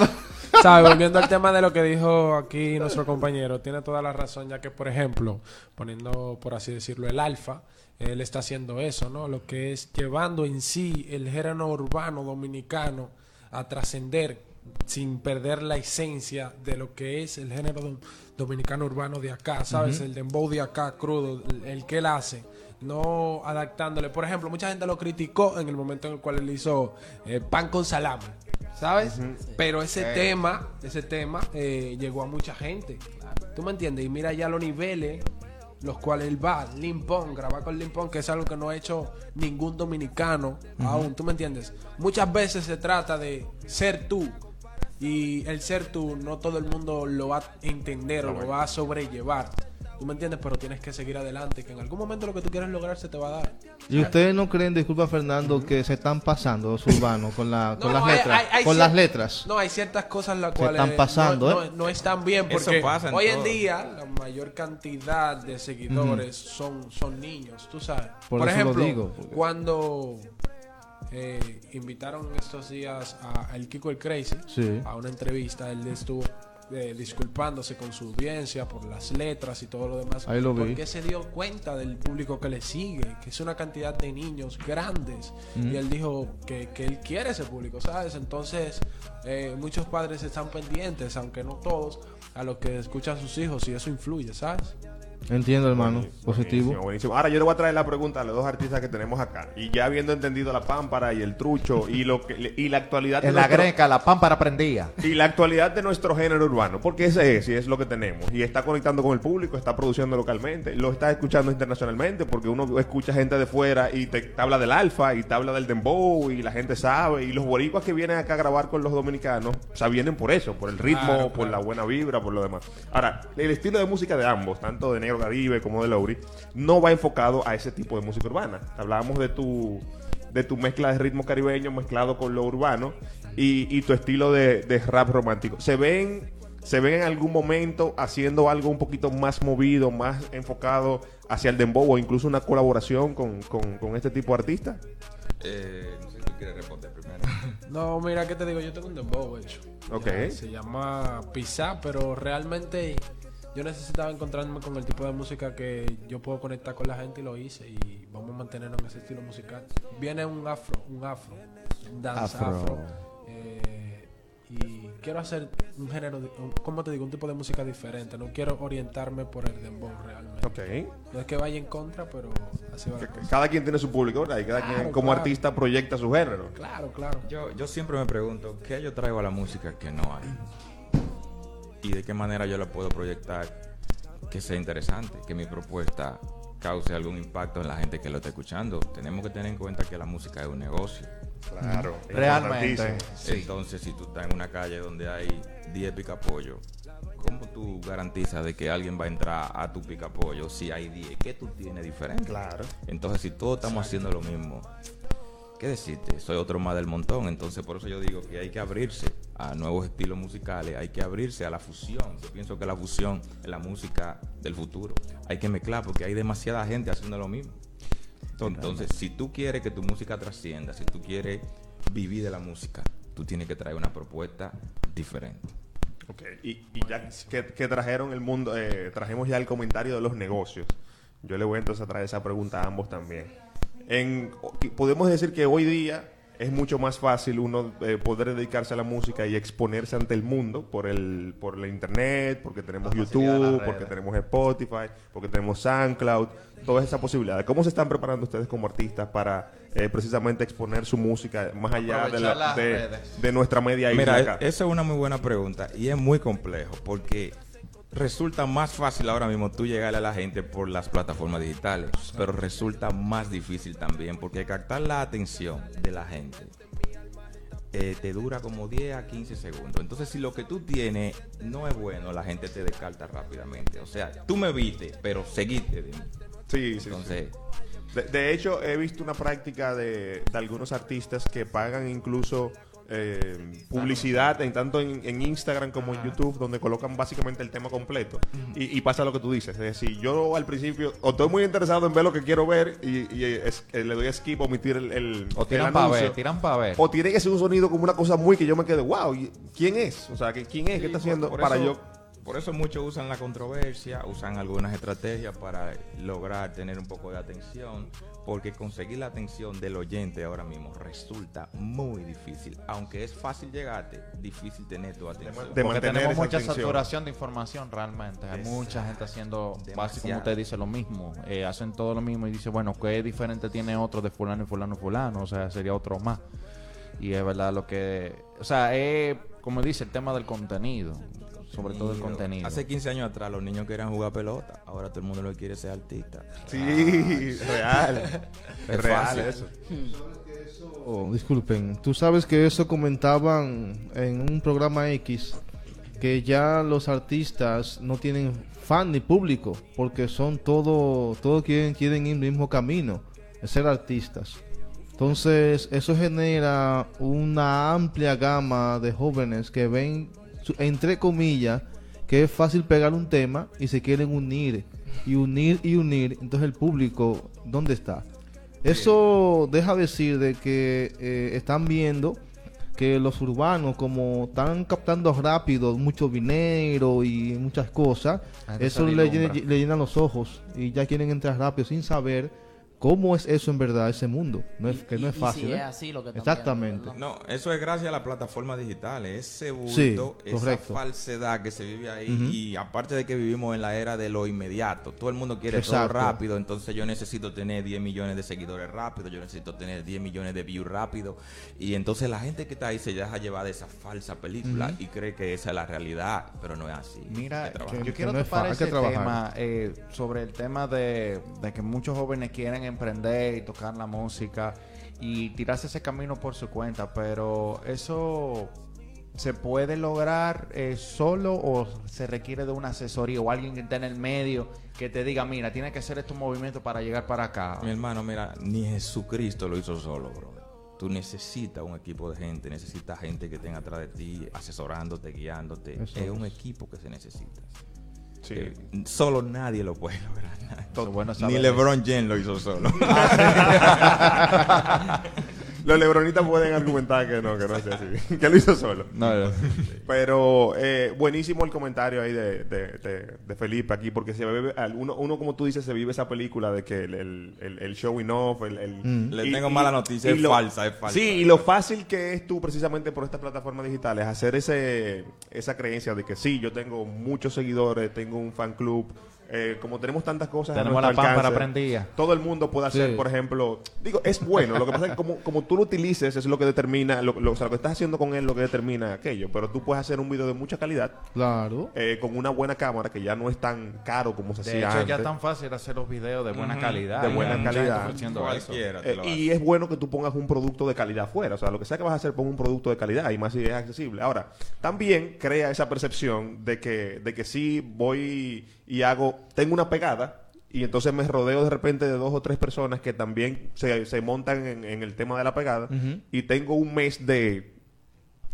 ¿Sabes? Volviendo al tema de lo que dijo aquí nuestro compañero, tiene toda la razón, ya que, por ejemplo, poniendo, por así decirlo, el alfa, él está haciendo eso, ¿no? Lo que es llevando en sí el género urbano dominicano a trascender sin perder la esencia de lo que es el género dom- dominicano urbano de acá, ¿sabes? El dembow de acá, crudo, el, el que él hace. No adaptándole. Por ejemplo, mucha gente lo criticó en el momento en el cual él hizo eh, pan con salami. ¿Sabes? Pero ese tema, ese tema eh, llegó a mucha gente. ¿Tú me entiendes? Y mira ya los niveles los cuales él va, Limpón, grabar con Limpón, que es algo que no ha hecho ningún dominicano aún, ¿tú me entiendes? Muchas veces se trata de ser tú. Y el ser tú, no todo el mundo lo va a entender o lo va a sobrellevar. ¿Tú me entiendes? Pero tienes que seguir adelante, que en algún momento lo que tú quieres lograr se te va a dar. ¿Y ustedes no creen, disculpa Fernando, que se están pasando los urbanos con, la, con No, las hay- letras? hay- hay con las letras. No, hay ciertas cosas las Se cuales están pasando, no, ¿eh? no- no están bien porque pasa en hoy en todo. día la mayor cantidad de seguidores son, son niños, tú sabes. Por Por, eso lo ejemplo, digo, porque- cuando eh, invitaron estos días a el Kiko el Crazy Sí. a una entrevista, él estuvo eh, disculpándose con su audiencia por las letras y todo lo demás. Ahí lo vi. Porque se dio cuenta del público que le sigue, que es una cantidad de niños grandes. Y él dijo que, que él quiere ese público, ¿sabes? Entonces, eh, muchos padres están pendientes, aunque no todos, a lo que escuchan sus hijos y eso influye, ¿sabes? Entiendo, hermano. Buenísimo, Positivo. Buenísimo, buenísimo. Ahora yo le voy a traer la pregunta a los dos artistas que tenemos acá. Y ya habiendo entendido la pámpara y el trucho y lo que y la actualidad de En la nuestro- greca, la pámpara prendida. y la actualidad de nuestro género urbano, porque ese es y es lo que tenemos y está conectando con el público, está produciendo localmente, lo está escuchando internacionalmente, porque uno escucha gente de fuera y te, te habla del alfa y te habla del dembow y la gente sabe y los boricuas que vienen acá a grabar con los dominicanos, o sea, vienen por eso, por el ritmo, Claro, por claro. la buena vibra, por lo demás. Ahora, el estilo de música de ambos, tanto de Negro Caribe como de Lowry, no va enfocado a ese tipo de música urbana. Hablábamos de tu de tu mezcla de ritmo caribeño mezclado con lo urbano y, y tu estilo de, de rap romántico. ¿Se ven, ¿Se ven en algún momento haciendo algo un poquito más movido, más enfocado hacia el dembow o incluso una colaboración con, con- con este tipo de artistas? Eh, no sé si tú quieres responder primero. No, mira, ¿qué te digo? Yo tengo un dembow hecho. Ok. Ya, se llama Pizza, pero realmente yo necesitaba encontrarme con el tipo de música que yo puedo conectar con la gente y lo hice. Y vamos a mantenernos en ese estilo musical. Viene un afro, un afro, un dance Afro. afro. eh, y quiero hacer un género, ¿cómo te digo? Un tipo de música diferente. No quiero orientarme por el dembow realmente. Ok. No es que vaya en contra, pero así va. Cada quien tiene su público, ¿verdad? Y cada Claro, quien como claro. artista proyecta su género. Claro, claro. Yo, yo siempre me pregunto, ¿qué yo traigo a la música que no hay? ¿Y de qué manera yo la puedo proyectar que sea interesante, que mi propuesta cause algún impacto en la gente que lo está escuchando? Tenemos que tener en cuenta que la música es un negocio. Claro. Realmente. Sí. Entonces, si tú estás en una calle donde hay 10 picapollos, ¿cómo tú garantizas de que alguien va a entrar a tu picapollo si hay 10? ¿Qué tú tienes diferente? Claro. Entonces, si todos estamos haciendo lo mismo, ¿qué decirte? Soy otro más del montón. Entonces, por eso yo digo que hay que abrirse a nuevos estilos musicales, hay que abrirse a la fusión. Yo pienso que la fusión es la música del futuro. Hay que mezclar porque hay demasiada gente haciendo lo mismo. Entonces, si tú quieres que tu música trascienda, si tú quieres vivir de la música, tú tienes que traer una propuesta diferente. Ok, y, y ya que, que trajeron el mundo, eh, trajimos ya el comentario de los negocios. Yo le voy entonces a traer esa pregunta a ambos también. En, podemos decir que hoy día es mucho más fácil uno eh, poder dedicarse a la música y exponerse ante el mundo por el por la internet, porque tenemos YouTube, porque tenemos Spotify, porque tenemos SoundCloud, todas esas posibilidades. ¿Cómo se están preparando ustedes como artistas para eh, precisamente exponer su música más allá de, la- de, nuestra media isla Mira, acá? esa es una muy buena pregunta y es muy complejo porque resulta más fácil ahora mismo tú llegarle a la gente por las plataformas digitales, pero resulta más difícil también porque captar la atención de la gente eh, te dura como 10 a 15 segundos. Entonces, si lo que tú tienes no es bueno, la gente te descarta rápidamente. O sea, tú me viste, pero seguiste de mí. Sí, sí, sí. Entonces, De, de hecho, he visto una práctica de, de algunos artistas que pagan incluso eh, publicidad en tanto en, en Instagram como en YouTube, donde colocan básicamente el tema completo. y, y pasa lo que tú dices. Es decir, yo al principio o estoy muy interesado en ver lo que quiero ver y, y es- eh, le doy a skip, omitir el, el, O tiran para ver, tiran para ver. O tiene que ser un sonido como una cosa muy que yo me quede, wow, ¿y ¿quién es? O sea, que ¿quién es? ¿Qué está haciendo por para eso- yo? Por eso muchos usan la controversia, usan algunas estrategias para lograr tener un poco de atención, porque conseguir la atención del oyente ahora mismo resulta muy difícil. Aunque es fácil llegarte, difícil tener tu atención. de Porque tenemos mucha atención. saturación de información realmente. Hay Exacto. mucha gente haciendo, básicamente como usted dice, lo mismo. Eh, hacen todo lo mismo y dice, bueno, ¿qué diferente tiene otro de fulano y fulano y fulano? O sea, sería otro más. Y es verdad lo que... O sea, es, como dice, el tema del contenido. Sobre todo el contenido. Hace 15 años atrás los niños querían jugar pelota, ahora todo el mundo lo quiere ser artista. Sí, real. es real fácil. eso. Oh, disculpen, tú sabes que eso comentaban en un programa X que ya los artistas no tienen fan ni público porque son todo, todos quieren, quieren ir el mismo camino, es ser artistas. Entonces eso genera una amplia gama de jóvenes que ven, entre comillas, que es fácil pegar un tema y se quieren unir y unir y unir. Entonces el público, ¿dónde está? Eso deja decir de que eh, están viendo que los urbanos, como están captando rápido mucho dinero y muchas cosas, eso le, le llenan los ojos y ya quieren entrar rápido sin saber cómo es eso en verdad, ese mundo. No es, que Y- no es y fácil. si ¿eh? es así lo que Exactamente. No, eso es gracias a las plataformas digitales, ese Sí, bulto, esa correcto. falsedad que se vive ahí y aparte de que vivimos en la era de lo inmediato, todo el mundo quiere Exacto. todo rápido, entonces yo necesito tener 10 millones de seguidores rápido, yo necesito tener 10 millones de views rápido y entonces la gente que está ahí se deja llevar de esa falsa película y cree que esa es la realidad, pero no es así. Mira, que- yo quiero no topar ese trabajar. tema eh, sobre el tema de, de que muchos jóvenes quieren emprender y tocar la música y tirarse ese camino por su cuenta, pero eso se puede lograr eh, solo o se requiere de una asesoría o alguien que esté en el medio que te diga, mira, tienes que hacer estos movimientos para llegar para acá. Mi hermano, mira, ni Jesucristo lo hizo solo, bro. Tú necesitas un equipo de gente, necesitas gente que tenga atrás de ti, asesorándote, guiándote. Eso es es. un equipo que se necesita. Sí. Eh, solo nadie lo puede lograr. Lo bueno Ni LeBron James lo hizo solo. Los lebronitas pueden argumentar que no, que no es así. que lo hizo solo. No, no. Pero eh, buenísimo el comentario ahí de, de, de- de Felipe aquí, porque se vive, al- uno, uno, como tú dices, se vive esa película de que el, el, el, el showing off, el... el- Mm. Le tengo mala noticia, es falsa, es falsa. Sí, y lo fácil que es tú precisamente por estas plataformas digitales hacer ese esa creencia de que sí, yo tengo muchos seguidores, tengo un fan club, eh, como tenemos tantas cosas a Tenemos nuestro la pámpara alcance, prendida. todo el mundo puede hacer, Sí. por ejemplo, digo, es bueno, lo que pasa es que como, como tú lo utilices es lo que determina, lo, lo- o sea, lo que estás haciendo con él lo que determina aquello, pero tú puedes hacer un video de mucha calidad Claro. eh, con una buena cámara que ya no es tan caro como se De hacía hecho, antes. ya es tan fácil hacer los videos de buena calidad. de buena calidad. Cualquiera Eh, y es bueno que tú pongas un producto de calidad afuera. O sea, lo que sea que vas a hacer, pon un producto de calidad y más si es accesible. Ahora, también crea esa percepción de que, de que sí voy y hago, tengo una pegada y entonces me rodeo de repente de dos o tres personas que también se, se montan en, en el tema de la pegada y tengo un mes de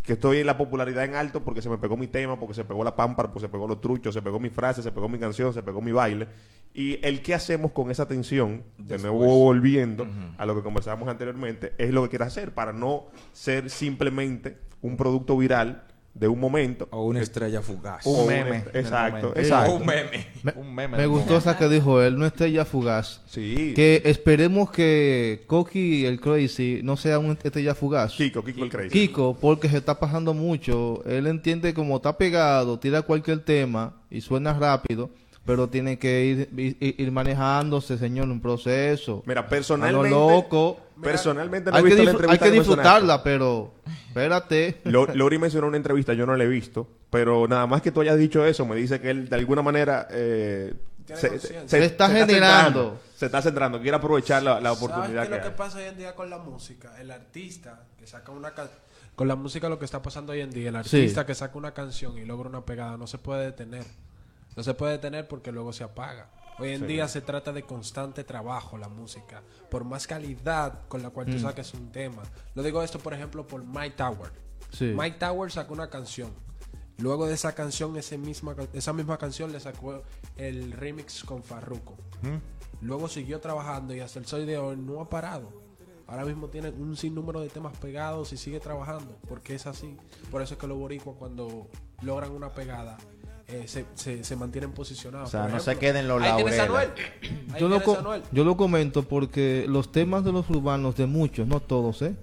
que estoy en la popularidad en alto porque se me pegó mi tema, porque se pegó la pámpara, porque se pegó los truchos, se pegó mi frase, se pegó mi canción, se pegó mi baile. Y el qué hacemos con esa tensión, de nuevo volviendo a lo que conversábamos anteriormente, es lo que quieres hacer para no ser simplemente un producto viral de un momento. O una estrella fugaz. Un un- meme. exacto, exacto. Un meme. Me, Un meme me gustó momento. esa que dijo él, no estrella fugaz. Sí. Que esperemos que Coqui el Crazy no sea un estrella fugaz. Kiko, Kiko el Crazy. Kiko, porque se está pasando mucho. Él entiende como está pegado, tira cualquier tema y suena rápido, pero tiene que ir, ir, ir manejándose, señor, un proceso. Mira, A lo personalmente. loco. Personalmente no he Hay que, visto la disfr- entrevista hay que que disfrutarla, pero espérate. Lo- Lori mencionó una entrevista, yo no la he visto, pero nada más que tú hayas dicho eso, me dice que él de alguna manera eh, se, está generando. se está centrando, quiere aprovechar la, la ¿Sabes oportunidad qué que es lo que pasa hoy en día con la música? El artista que saca una canción. Con la música lo que está pasando hoy en día, el Sí. artista que saca una canción y logra una pegada no se puede detener. No se puede detener porque luego se apaga. Hoy en día se trata de constante trabajo la música. Por más calidad con la cual Mm. tú saques un tema. Lo digo esto, por ejemplo, por Mike Tower. Sí. Mike Tower sacó una canción. Luego de esa canción, ese misma, esa misma canción le sacó el remix con Farruko. Luego siguió trabajando y hasta el sol de hoy no ha parado. Ahora mismo tiene un sinnúmero de temas pegados y sigue trabajando, porque es así. Por eso es que los boricuas cuando logran una pegada eh, se, se, se mantienen posicionados. O sea, Por no se queden los laureles. Yo lo, yo comento porque los temas de los urbanos, de muchos, no todos, ¿eh?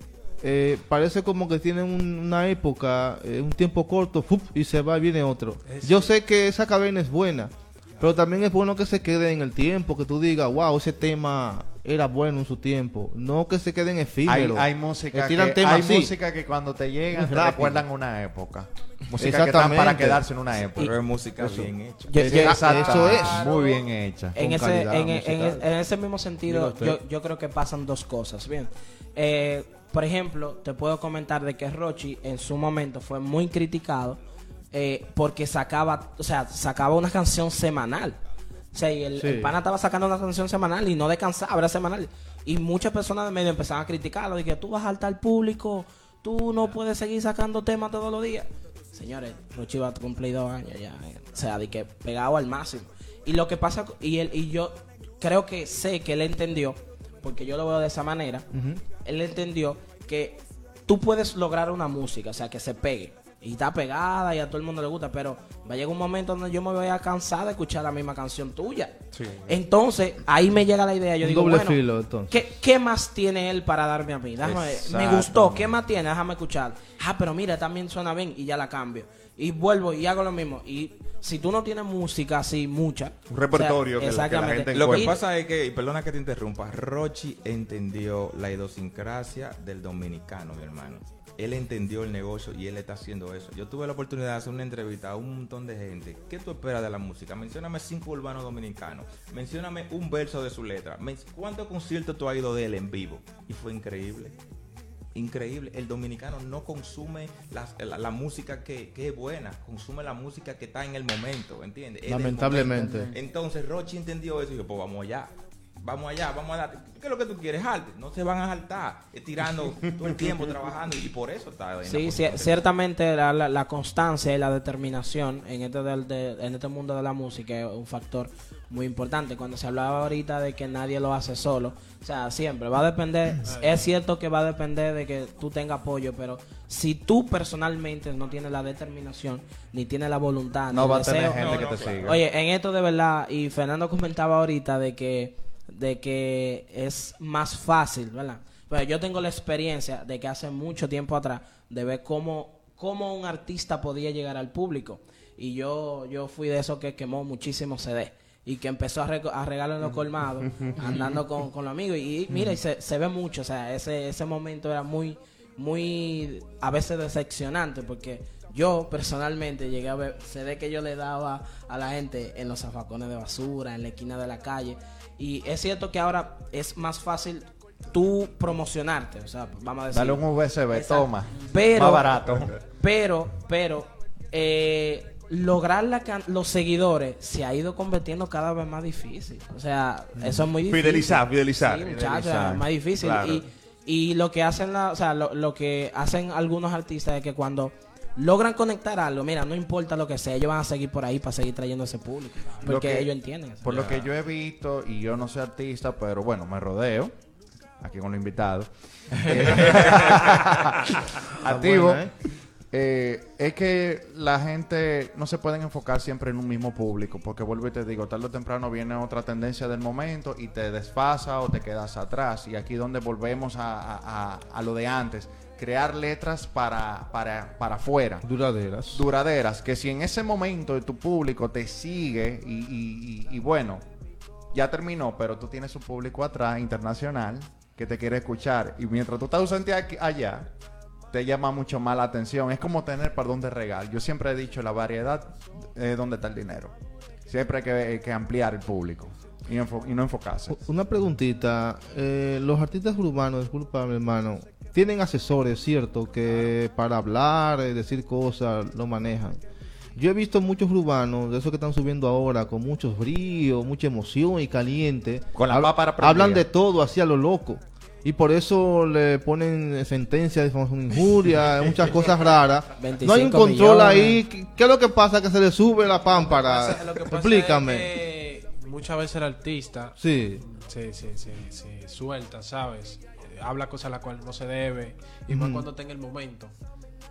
Eh, parece como que tienen un- una época, eh, un tiempo corto, ¡fup! y se va y viene otro. Es- Yo sé que esa cadena es buena, pero también es bueno que se quede en el tiempo, que tú digas, wow, ese tema era bueno en su tiempo. No que se quede en Hay, música Que tiran que, temas hay así. música que cuando te llegan te recuerdan una época. Música que están para quedarse en una época. Pero es música bien hecha. Exacto. eso es. Muy bien hecha. en ese, calidad en, en- en ese mismo sentido, yo creo que pasan dos cosas. Bien, Eh, por ejemplo, te puedo comentar de que Rochi en su momento fue muy criticado eh, porque sacaba, o sea, sacaba una canción semanal. O sea, y el, Sí. el pana estaba sacando una canción semanal y no descansaba, era semanal. Y muchas personas de medio empezaban a criticarlo, de que tú vas a saltar al público, tú no puedes seguir sacando temas todos los días. Señores, Rochi va a cumplir dos años ya. eh, O sea, de que pegado al máximo. Y lo que pasa, y él y yo creo que sé que él entendió, porque yo lo veo de esa manera, él entendió que tú puedes lograr una música, o sea, que se pegue. Y está pegada y a todo el mundo le gusta, pero va a llegar un momento donde yo me voy a cansar de escuchar la misma canción tuya. Entonces, ahí me llega la idea. Yo Un digo, doble bueno, filo, entonces. ¿qué, qué más tiene él para darme a mí? Déjame me gustó, ¿qué más tiene? Déjame escuchar. Ah, pero mira, también suena bien y ya la cambio. Y vuelvo y hago lo mismo. Y si tú no tienes música así, mucha. Un repertorio o que que la exactamente. gente Lo que pasa es que, y perdona que te interrumpa, Rochi entendió la idiosincrasia del dominicano, mi hermano. Él entendió el negocio y él está haciendo eso. Yo tuve la oportunidad de hacer una entrevista a un montón de gente. ¿Qué tú esperas de la música? Mencióname cinco urbanos dominicanos. Mencióname un verso de su letra. ¿Cuántos conciertos tú has ido de él en vivo? Y fue increíble. Increíble. El dominicano no consume la, la música que, que es buena, consume la música que está en el momento, ¿entiendes? Lamentablemente. momento. Entonces Rochi entendió eso y dijo, pues vamos allá. Vamos allá, vamos a dar. ¿Qué es lo que tú quieres? Arte. No se van a saltar, eh, tirando todo el tiempo, trabajando y por eso está. en la Sí, ciertamente la, la- la constancia y la determinación en este, del- de- en este mundo de la música es un factor muy importante. Cuando se hablaba ahorita de que nadie lo hace solo, o sea, siempre va a depender, es cierto que va a depender de que tú tengas apoyo, pero si tú personalmente no tienes la determinación, ni tienes la voluntad, ni No el va a tener deseo, gente No, que no, te claro. siga. Oye, en esto de verdad, y Fernando comentaba ahorita de que, de que es más fácil, ¿verdad? Pero yo tengo la experiencia de que hace mucho tiempo atrás, de ver cómo, cómo un artista podía llegar al público. Y yo, yo fui de esos que quemó muchísimos CD. Y que empezó a regalar en los colmados, andando con, con los amigos. Y mira, y se, se ve mucho. O sea, ese, ese momento era muy, muy, a veces decepcionante. Porque yo personalmente llegué a ver CD que yo le daba a la gente en los zafacones de basura, en la esquina de la calle. Y es cierto que ahora es más fácil tú promocionarte. O sea, vamos a decir. Dale un USB, Exacto. toma. Pero, Más barato. Pero, pero, eh, lograr la can- los seguidores se ha ido convirtiendo cada vez más difícil. O sea, eso es muy difícil. Fidelizar, fidelizar. Sí, muchachos, Fidelizar. es más difícil. Claro. Y, y lo que hacen, la, o sea, lo, lo que hacen algunos artistas es que cuando logran conectar algo, mira, no importa lo que sea, ellos van a seguir por ahí para seguir trayendo ese público. Lo Porque que- ellos entienden eso. Por lo que yo he visto, y yo no soy artista, pero bueno, me rodeo. Aquí con los invitados. Eh, Activo. buena, ¿eh? Eh, es que la gente no se pueden enfocar siempre en un mismo público, porque vuelvo y te digo, tarde o temprano viene otra tendencia del momento y te desfasa o te quedas atrás. Y aquí donde volvemos a, a- a- a lo de antes, crear letras para, para, para afuera Duraderas. duraderas, que si en ese momento tu público te sigue y, y- y- y bueno, ya terminó, pero tú tienes un público atrás, internacional, que te quiere escuchar. Y mientras tú estás ausente aquí- allá, te llama mucho más la atención. Es como tener para dónde regar. Yo siempre he dicho, la variedad es donde está el dinero. Siempre hay que, que ampliar el público y, y no enfocarse. Una preguntita. eh, los artistas urbanos, disculpa, mi hermano, tienen asesores, ¿cierto? Que para hablar, eh, decir cosas, lo manejan. Yo he visto muchos urbanos, de esos que están subiendo ahora, con muchos bríos, mucha emoción y caliente. Con la prendida. Hablan de todo, así a lo loco. Y por eso le ponen sentencias de famosa injuria, muchas cosas raras. No hay un 25 control millones. ahí. ¿Qué, qué es lo que pasa? Que se le sube la pámpara. Lo que pasa Explícame. es que muchas veces el artista Sí. se, se, se, se suelta, ¿sabes? Habla cosas a las cuales no se debe. Y más cuando está en el momento.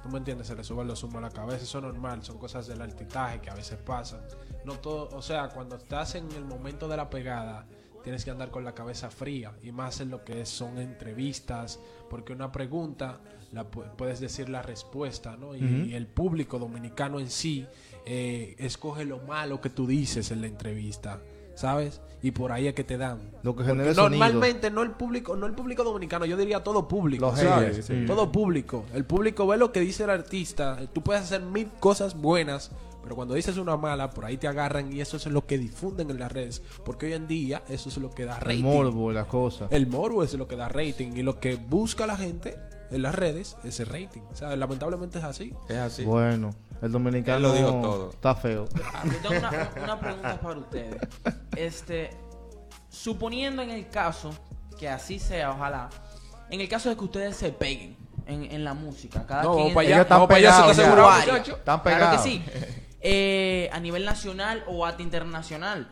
¿Tú me entiendes? Se le sube los humos a la cabeza. Eso es normal. Son cosas del altitaje que a veces pasan. No todo, o sea, cuando estás en el momento de la pegada, tienes que andar con la cabeza fría. Y más en lo que es- son entrevistas. Porque una pregunta, la pu- puedes decir la respuesta, ¿no? Y, y el público dominicano en sí eh, escoge lo malo que tú dices en la entrevista. ¿Sabes? Y por ahí es que te dan. Lo que genera normalmente no el público, no el público dominicano, yo diría todo público, Los ¿sabes? haters, sí. Todo público. El público ve lo que dice el artista. Tú puedes hacer mil cosas buenas, pero cuando dices una mala, por ahí te agarran y eso es lo que difunden en las redes. Porque hoy en día eso es lo que da El rating. morbo y las cosas. El morbo es lo que da rating y lo que busca la gente en las redes es el rating. ¿sabes? Lamentablemente es así. Es así. Bueno, el dominicano Él lo dijo todo. está feo. Ah, Yo tengo una, una pregunta para ustedes. Este, suponiendo en el caso que así sea, ojalá, en el caso de que ustedes se peguen en, en la música, cada No, quien vamos para allá, están vamos para allá, pegados. Están Claro pegados. que sí. Eh, a nivel nacional o hasta internacional.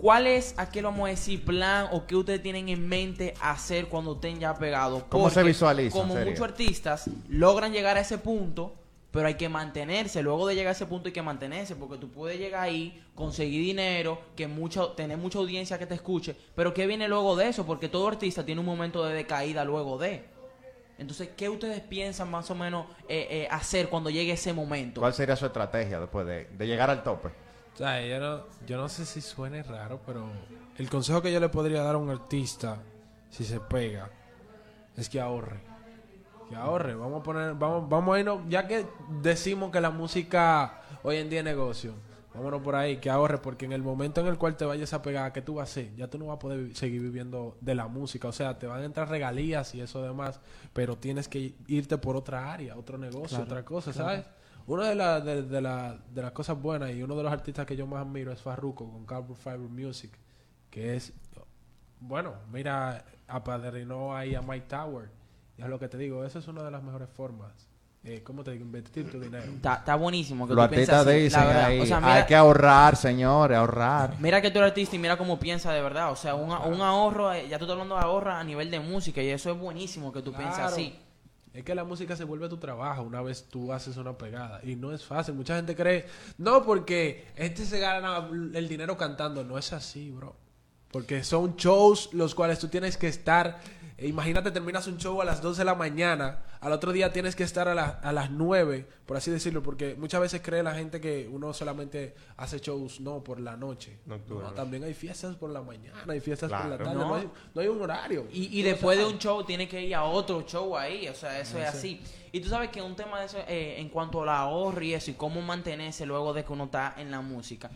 ¿Cuál es, a qué lo vamos a decir, plan o qué ustedes tienen en mente hacer cuando estén ya pegados? ¿Cómo se visualiza, Como serio? muchos artistas logran llegar a ese punto, pero hay que mantenerse. Luego de llegar a ese punto hay que mantenerse, porque tú puedes llegar ahí, conseguir dinero, que mucho, tener mucha audiencia que te escuche, pero ¿qué viene luego de eso? Porque todo artista tiene un momento de decaída luego de. Entonces, ¿qué ustedes piensan más o menos eh, eh, hacer cuando llegue ese momento? ¿Cuál sería su estrategia después de, de llegar al tope? O sea, yo no, yo no sé si suene raro, pero el consejo que yo le podría dar a un artista si se pega es que ahorre. Que ahorre. Vamos a poner, vamos, vamos a irnos, ya que decimos que la música hoy en día es negocio, vámonos por ahí, que ahorre, porque en el momento en el cual te vayas a pegar, ¿qué tú vas a hacer? Ya tú no vas a poder seguir viviendo de la música. O sea, te van a entrar regalías y eso demás, pero tienes que irte por otra área, otro negocio, otra cosa, ¿sabes? Una de, la- de, de la- de las cosas buenas y uno de los artistas que yo más admiro es Farruko con Carbon Fiber Music, que es, bueno, mira, apadrinó ahí a Mike Tower. Y es lo que te digo, esa es una de las mejores formas. Eh, ¿Cómo te digo? Invertir tu dinero. Está, está buenísimo que Los artistas dicen ahí, O sea, mira, hay que ahorrar, señores, ahorrar. Mira que tú eres artista y mira cómo piensa de verdad. O sea, un, un ahorro, eh, ya tú estás hablando de ahorro a nivel de música y eso es buenísimo que tú pienses Claro. así. Es que la música se vuelve tu trabajo una vez tú haces una pegada. Y no es fácil. Mucha gente cree, no, porque este se gana el dinero cantando. No es así, bro. Porque son shows los cuales tú tienes que estar. eh, Imagínate, terminas un show a las 2 de la mañana. Al otro día tienes que estar a, la- a las 9, por así decirlo. Porque muchas veces cree la gente que uno solamente hace shows, no, por la noche. No, también hay fiestas por la mañana, hay fiestas por la tarde. No. No, hay, no hay un horario. Y, y después de un show tiene que ir a otro show ahí, o sea, eso es así. Y tú sabes que un tema de eso, eh, en cuanto al ahorro y eso, y cómo mantenerse luego de que uno está en la música.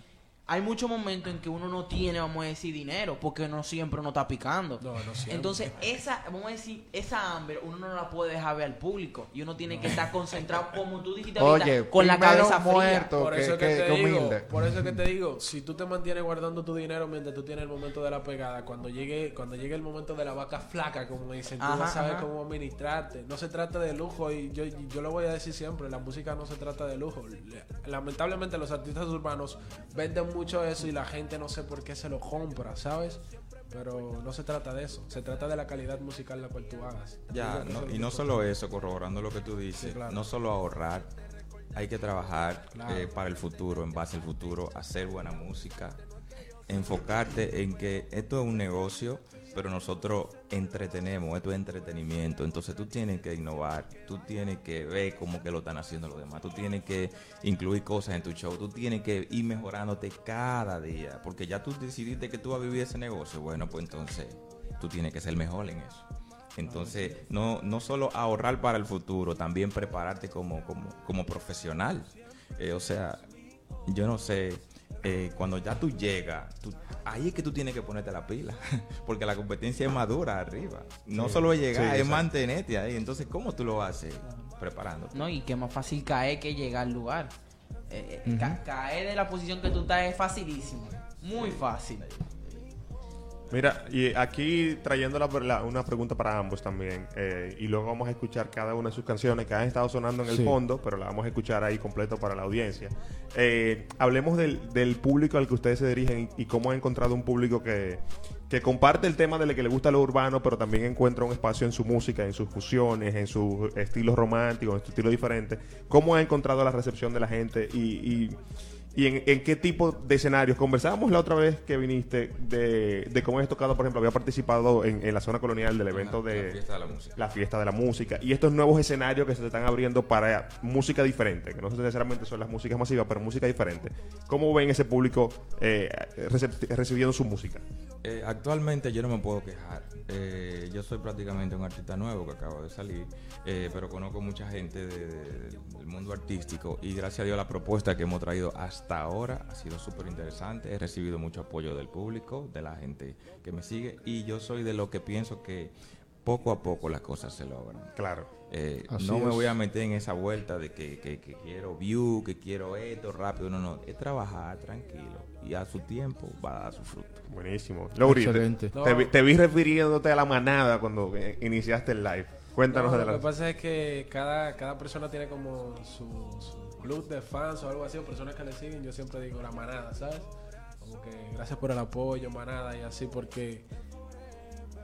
Hay muchos momentos en que uno no tiene, vamos a decir, dinero, porque no siempre uno está picando. No, no siempre. Entonces, esa, vamos a decir, esa hambre uno no la puede dejar ver al público. Y uno tiene que estar concentrado, como tú dijiste ahorita, Oye, con la cabeza fría. muerto. Por que- eso que, que- te digo, humilde. por eso que te digo, si tú te mantienes guardando tu dinero mientras tú tienes el momento de la pegada, cuando llegue, cuando llegue el momento de la vaca flaca, como dicen, tú Ajá, saber ajá. cómo administrarte. No se trata de lujo y yo, yo lo voy a decir siempre, la música no se trata de lujo. Le- Lamentablemente los artistas urbanos venden mucho eso y la gente no sé por qué se lo compra, ¿sabes? pero no se trata de eso. Se trata de la calidad musical la cual tú hagas. Ya, no- y no solo eso, corroborando lo que tú dices, Sí, claro. no solo ahorrar, hay que trabajar Claro. eh, para el futuro, en base al futuro, hacer buena música, enfocarte en que esto es un negocio, pero nosotros entretenemos, esto es entretenimiento, entonces tú tienes que innovar, tú tienes que ver cómo que lo están haciendo los demás, tú tienes que incluir cosas en tu show, tú tienes que ir mejorándote cada día, porque ya tú decidiste que tú vas a vivir ese negocio, bueno, pues entonces tú tienes que ser mejor en eso. Entonces, no, no solo ahorrar para el futuro, también prepararte como, como, como profesional. Eh, o sea, yo no sé, eh, cuando ya tú llegas, tú- ahí es que tú tienes que ponerte la pila, porque la competencia es madura arriba. No solo es llegar, Sí, es exacto. mantenerte ahí. Entonces, ¿cómo tú lo haces? Preparándote. No, y que más fácil caer que llegar al lugar. Eh, eh, ca- caer de la posición que tú estás es facilísimo. Muy fácil. Mira, y aquí trayendo la- la- una pregunta para ambos también, eh, y luego vamos a escuchar cada una de sus canciones que han estado sonando en el Sí. fondo, pero la vamos a escuchar ahí completo para la audiencia. Eh, hablemos del, del público al que ustedes se dirigen y, y cómo han encontrado un público que, que comparte el tema de lo que le gusta lo urbano, pero también encuentra un espacio en su música, en sus fusiones, en sus estilos románticos, en su estilo diferente. ¿Cómo ha encontrado la recepción de la gente y, y- y en, en qué tipo de escenarios? Conversábamos la otra vez que viniste de, de cómo has tocado, por ejemplo, había participado en, en la zona colonial del evento La- de la fiesta de la música. la fiesta de la música y estos nuevos escenarios que se están abriendo para música diferente, que no necesariamente son las músicas masivas, pero música diferente. ¿Cómo ven ese público eh, recibiendo su música? Eh, actualmente yo no me puedo quejar. Eh, yo soy prácticamente un artista nuevo que acabo de salir, eh, pero conozco mucha gente de- de- del mundo artístico y gracias a Dios la propuesta que hemos traído hasta ahora ha sido súper interesante. He recibido mucho apoyo del público, de la gente que me sigue y yo soy de los que pienso que poco a poco las cosas se logran. Claro. Eh, no me es. voy a meter en esa vuelta de que, que- que quiero view, que quiero esto rápido. No, no. Es trabajar tranquilo y a su tiempo va a dar su fruto. Buenísimo. Lowry, te, Excelente. te vi- te vi refiriéndote a la manada cuando eh, iniciaste el live. Cuéntanos No, de lo la... que pasa es que cada, cada persona tiene como su, su club de fans o algo así, o personas que le siguen. Yo siempre digo la manada, ¿sabes? Como que gracias por el apoyo, manada, y así, porque.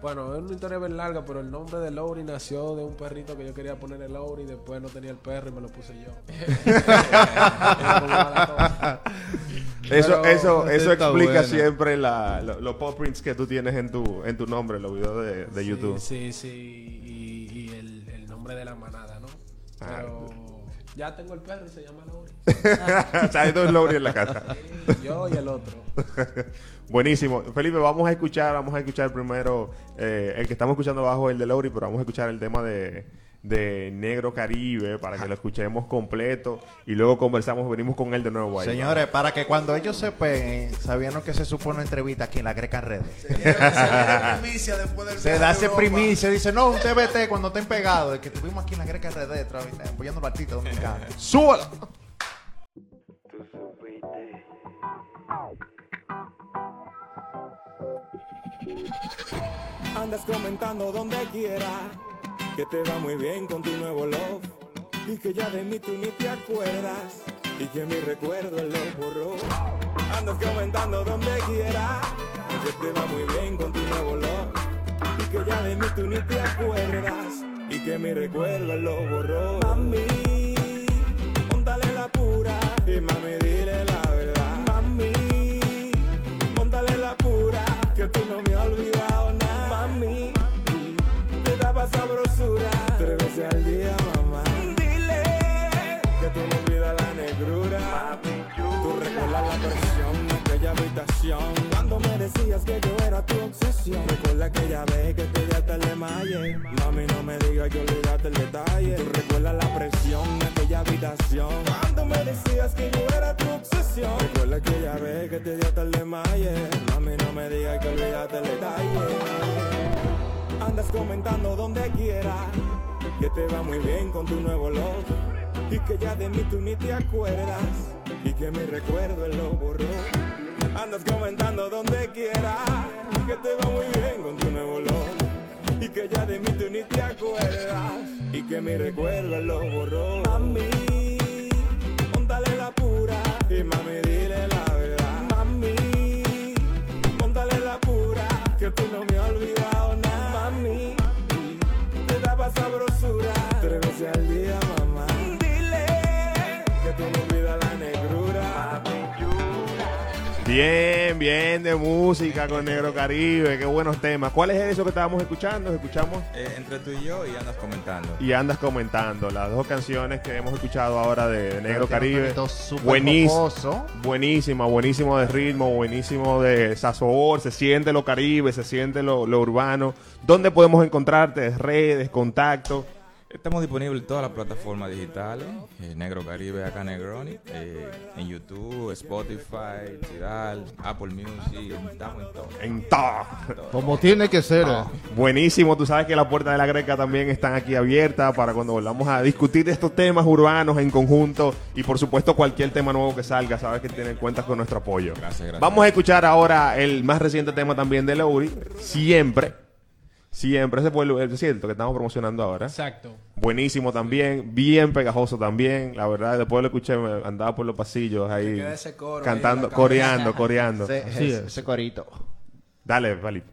Bueno, es una historia bien larga, pero el nombre de Lowry nació de un perrito que yo quería poner el Lowry, después no tenía el perro y me lo puse yo. Eso, Pero- eso, eso explica buena. siempre la- lo- los pop prints que tú tienes en tu, en tu nombre, los videos de, de YouTube. Sí, sí, sí, y, y el, el nombre de la manada, ¿no? Ah. Pero ya tengo el perro y se llama sea, hay dos Lowry en la casa. Yo y el otro. Buenísimo. Felipe, vamos a escuchar, vamos a escuchar primero eh, el que estamos escuchando abajo, el de Lowry, pero vamos a escuchar el tema de, de Negro Caribe para que lo escuchemos completo y luego conversamos, venimos con él de nuevo ahí. Señores, para que cuando ellos se peguen, sabiendo que se supone una entrevista aquí en la Greca Redes. primicia después del Se da ese primicia, dice, no, un TBT cuando estén pegados, de que estuvimos aquí en la Greca Redes, apoyando a los artistas dominicanos. ¡Súbala! Andas comentando donde quiera que te va muy bien con tu nuevo love. Y que ya de mí tú ni te acuerdas. Y que mi recuerdo lo borró. Andas comentando donde quiera que te va muy bien con tu nuevo love. Y que ya de mí tú ni te acuerdas. Y que mi recuerdo lo borró. Mami, montale la pura. Y mami dile que yo era tu obsesión. Recuerda aquella vez que te di hasta el emalle. Mami, no me digas que olvidaste el detalle. Tú recuerdas la presión de aquella habitación. Cuando me decías que yo era tu obsesión. Recuerda aquella vez que te di hasta el emalle. Mami, no me digas que olvidaste el detalle. Andas comentando donde quiera que te va muy bien con tu nuevo look y que ya de mí tú ni te acuerdas y que mi recuerdo él lo borró. Andas comentando donde quiera que te va muy bien con tu nuevo look y que ya de mí tú ni te acuerdas y que mi recuerdo lo borró. Bien, bien de música con Negro Caribe, qué buenos temas. ¿Cuál es eso que estábamos escuchando? Escuchamos Eh, entre tú y yo y andas comentando. y andas comentando las dos canciones que hemos escuchado ahora de, de Negro Caribe. Buenísimo, buenísima, buenísimo de ritmo, buenísimo de sazobor, se siente lo caribe, se siente lo, lo urbano. ¿Dónde podemos encontrarte? Redes, contactos. Estamos disponibles en todas las plataformas digitales. eh, Negro Caribe acá Negroni. eh, en YouTube, Spotify, Tidal, Apple Music. Estamos en todo. En todo. Como tiene que ser. eh. Buenísimo, tú sabes que las puertas de la Greca también están aquí abiertas para cuando volvamos a discutir estos temas urbanos en conjunto y por supuesto cualquier tema nuevo que salga, sabes que tienen cuentas con nuestro apoyo. Gracias, gracias. Vamos a escuchar ahora el más reciente tema también de Leuri, siempre. Siempre, ese fue el, el cierto que estamos promocionando ahora. Exacto. Buenísimo también, bien pegajoso también. La verdad, después lo escuché, me andaba por los pasillos ahí ese coro cantando, coreando, coreando. Ese, ese corito. Dale, Felipe.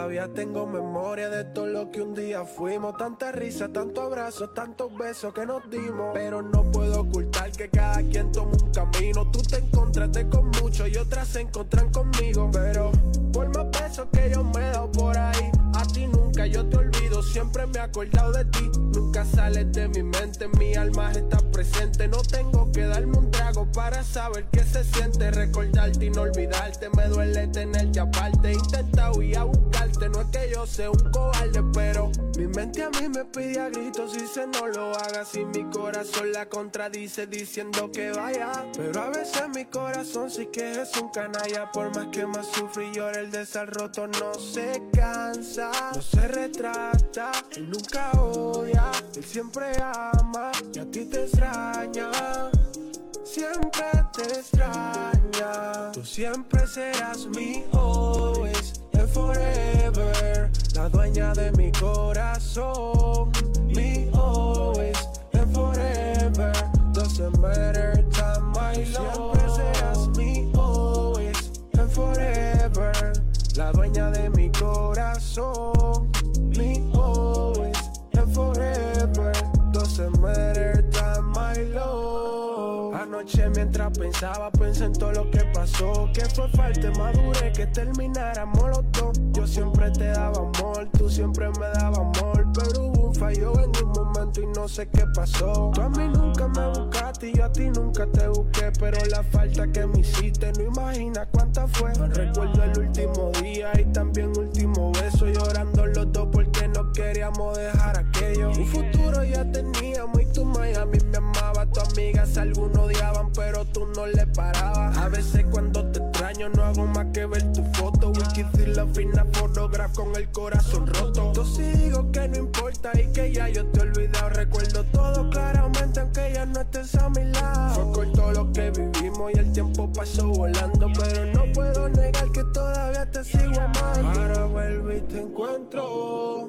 Todavía tengo memoria de todo lo que un día fuimos. Tanta risa, tanto abrazo, tantos besos que nos dimos. Pero no puedo ocultar que cada quien toma un camino. Tú te encontraste con muchos y otras se encuentran conmigo. Pero por más besos que yo me he dado por ahí, a ti nunca yo te olvido. Siempre me he acordado de ti. Nunca sales de mi mente, mi alma está presente. No tengo que darme un trago para saber qué se siente. Recordarte y no olvidarte. Me duele tenerte aparte. He intentado ir a buscarte. No es que yo sea un cobarde, pero mi mente a mí me pide a gritos. Si se no lo haga, si mi corazón la contradice diciendo que vaya. Pero a veces mi corazón sí que es un canalla. Por más que más sufre y llore, el de estar roto no se cansa. No se retrata, él nunca odia. Él siempre ama y a ti te extraña siempre te extraña. Tú siempre serás mi and forever. La dueña de mi corazón. Mi always and forever. Doesn't matter time, my love. Siempre serás mi always and forever. La dueña de mi corazón. Mi always and forever. Doesn't matter mientras pensaba, pensé en todo lo que pasó. Que fue falta de madurez que termináramos los dos. Yo siempre te daba amor, tú siempre me dabas amor. Pero hubo un fallo en un momento y no sé qué pasó. Tú a mí nunca me buscaste y yo a ti nunca te busqué. Pero la falta que me hiciste, no imaginas cuánta fue. Recuerdo el último día y también último beso. Llorando los dos porque no queríamos dejar aquello. Un futuro ya teníamos Tus amigas algunos odiaban, pero tú no le parabas. A veces cuando te extraño no hago más que ver tu foto. Wiki la fina photograph con el corazón roto. Entonces digo que no importa y que ya yo te he olvidado. Recuerdo todo claramente aunque ya no estés a mi lado. Fue corto lo que vivimos y el tiempo pasó volando. Pero no puedo negar que todavía te sigo amando. Ahora vuelvo y te encuentro.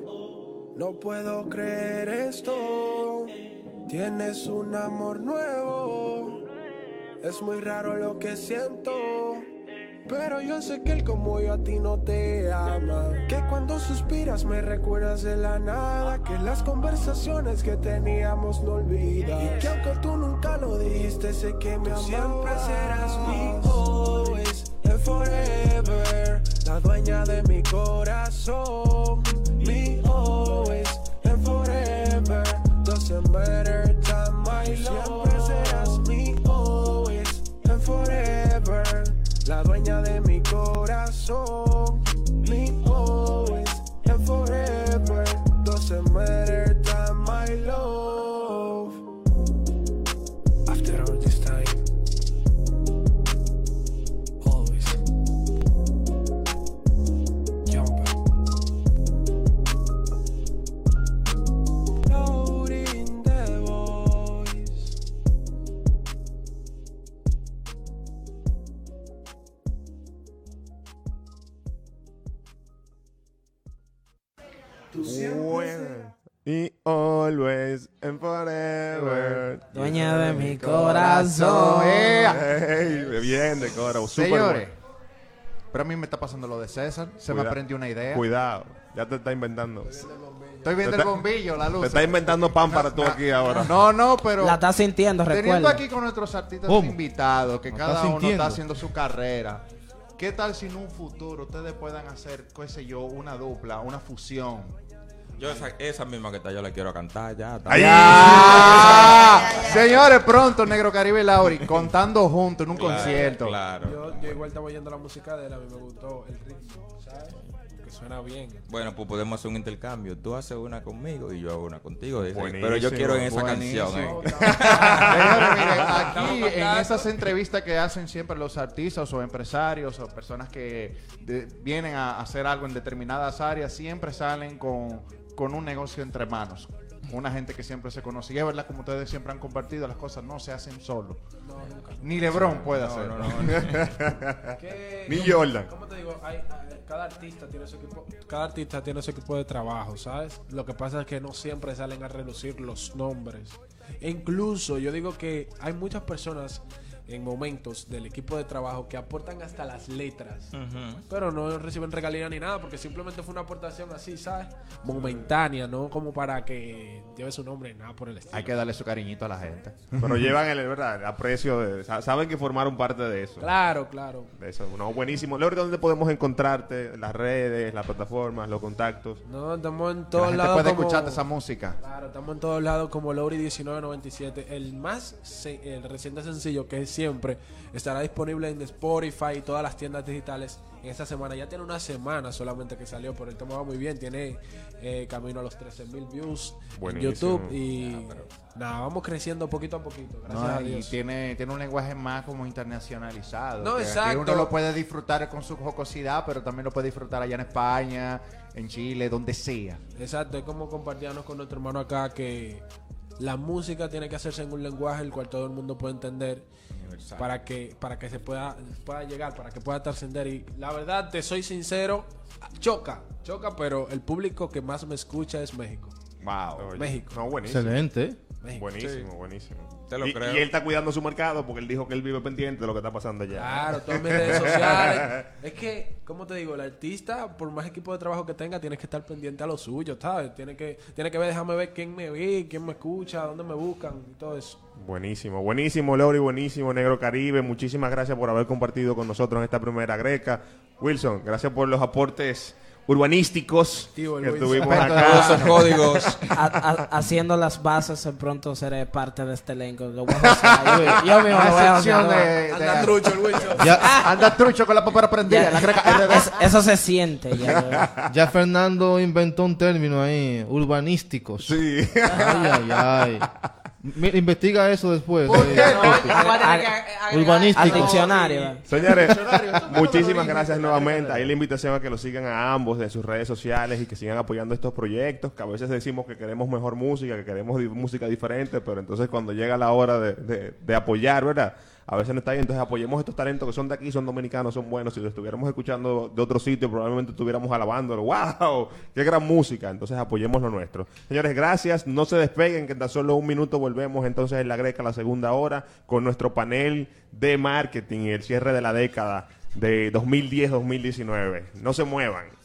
No puedo creer esto. Tienes un amor nuevo. Es muy raro lo que siento. Pero yo sé que él como yo a ti no te ama. Que cuando suspiras me recuerdas de la nada. Que las conversaciones que teníamos no olvidas. Y que aunque tú nunca lo dijiste, sé que me amabas. Siempre serás mi always and forever. La dueña de mi corazón. Matter time, my love. Siempre serás mi always and forever. La dueña de mi corazón. Mi always and forever. Doesn't matter always and forever. Dueña de mi corazón. Ey, bien de. Súper Señores, bueno. pero a mí me está pasando lo de César. Se me aprendió una idea. Cuidado, ya te está inventando. Estoy viendo el bombillo, la luz. Te está inventando pan para tú aquí ahora. No, no, pero. La estás sintiendo, Teniendo recuerda. aquí con nuestros artistas ¿Cómo? invitados, que ¿Lo cada uno sintiendo? está haciendo su carrera. ¿Qué tal si en un futuro ustedes puedan hacer, qué sé yo, una dupla, una fusión? Yo esa, esa misma que está, yo la quiero cantar ya. Ay, ¡Ah! Señores, pronto Negro Caribe y Lauri contando juntos en un Claro, concierto. Claro. Yo, yo igual estaba oyendo la música de él, a mí me gustó el ritmo, ¿sabes? Que suena bien. Bueno, pues podemos hacer un intercambio. Tú haces una conmigo y yo hago una contigo. Dice, Pero yo quiero en esa buenísimo. canción. eh. Señores, miren, aquí en esas entrevistas que hacen siempre los artistas o empresarios o personas que de- vienen a hacer algo en determinadas áreas, siempre salen con, con un negocio entre manos. Una gente que siempre se conoce. Y es verdad, como ustedes siempre han compartido, las cosas no se hacen solo. Ni Lebron puede hacerlo. ¿Qué- Ni Jordan. ¿Cómo te digo? Hay- hay- cada artista tiene su equipo, cada artista tiene su equipo de trabajo, ¿sabes? Lo que pasa es que no siempre salen a relucir los nombres. E incluso yo digo que hay muchas personas en momentos del equipo de trabajo que aportan hasta las letras, pero no reciben regalía ni nada porque simplemente fue una aportación así, ¿sabes? Momentánea, no como para que lleve su nombre, nada por el estilo. Hay que darle su cariñito a la gente. Pero llevan el, ¿verdad? el aprecio de. sa- Saben que formaron parte de eso. Claro, claro. De eso. No, buenísimo. Lore, ¿dónde podemos encontrarte? Las redes, las plataformas, los contactos. No, estamos en todos la gente lados. puede como- escuchar esa música. Claro, estamos en todos lados como Lowry 1997. El más se- el reciente sencillo que es siempre estará disponible en Spotify y todas las tiendas digitales en esta semana. Ya tiene una semana solamente que salió, pero el tema va muy bien. Tiene eh, camino a los 13 mil views en. YouTube y nada, vamos creciendo poquito a poquito. Gracias No, a y Dios. tiene, tiene un lenguaje más como internacionalizado. No, que exacto. uno lo puede disfrutar con su jocosidad, pero también lo puede disfrutar allá en España, en Chile, donde sea. Exacto, es como compartirnos con nuestro hermano acá que la música tiene que hacerse en un lenguaje el cual todo el mundo puede entender para que para que se pueda pueda llegar, para que pueda trascender y la verdad te soy sincero, choca, choca, pero el público que más me escucha es México. Wow. Oye, México. No, buenísimo. Excelente. México. Buenísimo, buenísimo. Te lo y, creo. y él está cuidando su mercado porque él dijo que él vive pendiente de lo que está pasando allá. Claro, todas mis redes sociales. Es que, como te digo, el artista, por más equipo de trabajo que tenga, tiene que estar pendiente a lo suyo, ¿sabes? Tiene que, tiene que ver, déjame ver quién me ve, quién me escucha, dónde me buscan y todo eso. Buenísimo, buenísimo, Lori, buenísimo, Negro Caribe. Muchísimas gracias por haber compartido con nosotros en esta primera greca. Wilson, gracias por los aportes urbanísticos Tío, que Wilson. tuvimos Experto de acá. Códigos. Ha- ha- haciendo las bases, de pronto seré parte de este elenco. Lo voy a. Yo, mismo lo voy a de, Anda de- trucho el. Ya, Anda trucho con la papera prendida. La. Es- eso se siente. Ya, ya Fernando inventó un término ahí, urbanísticos. Sí. Ay, ay, ay. Mira, investiga eso después. Al Urbanísticos. diccionario. Señores, muchísimas gracias nuevamente. Ahí la invitación a que lo sigan a ambos en sus redes sociales y que sigan apoyando estos proyectos. Que a veces decimos que queremos mejor música, que queremos música diferente, pero entonces cuando llega la hora de, de- de apoyar, ¿verdad? A veces no está bien. Entonces apoyemos estos talentos que son de aquí, son dominicanos, son buenos. Si lo estuviéramos escuchando de otro sitio, probablemente estuviéramos alabándolo. ¡Wow! ¡Qué gran música! Entonces apoyemos lo nuestro. Señores, gracias. No se despeguen, que en tan solo un minuto volvemos entonces en la Greca, la segunda hora, con nuestro panel de marketing y el cierre de la década de 2010-2019. No se muevan.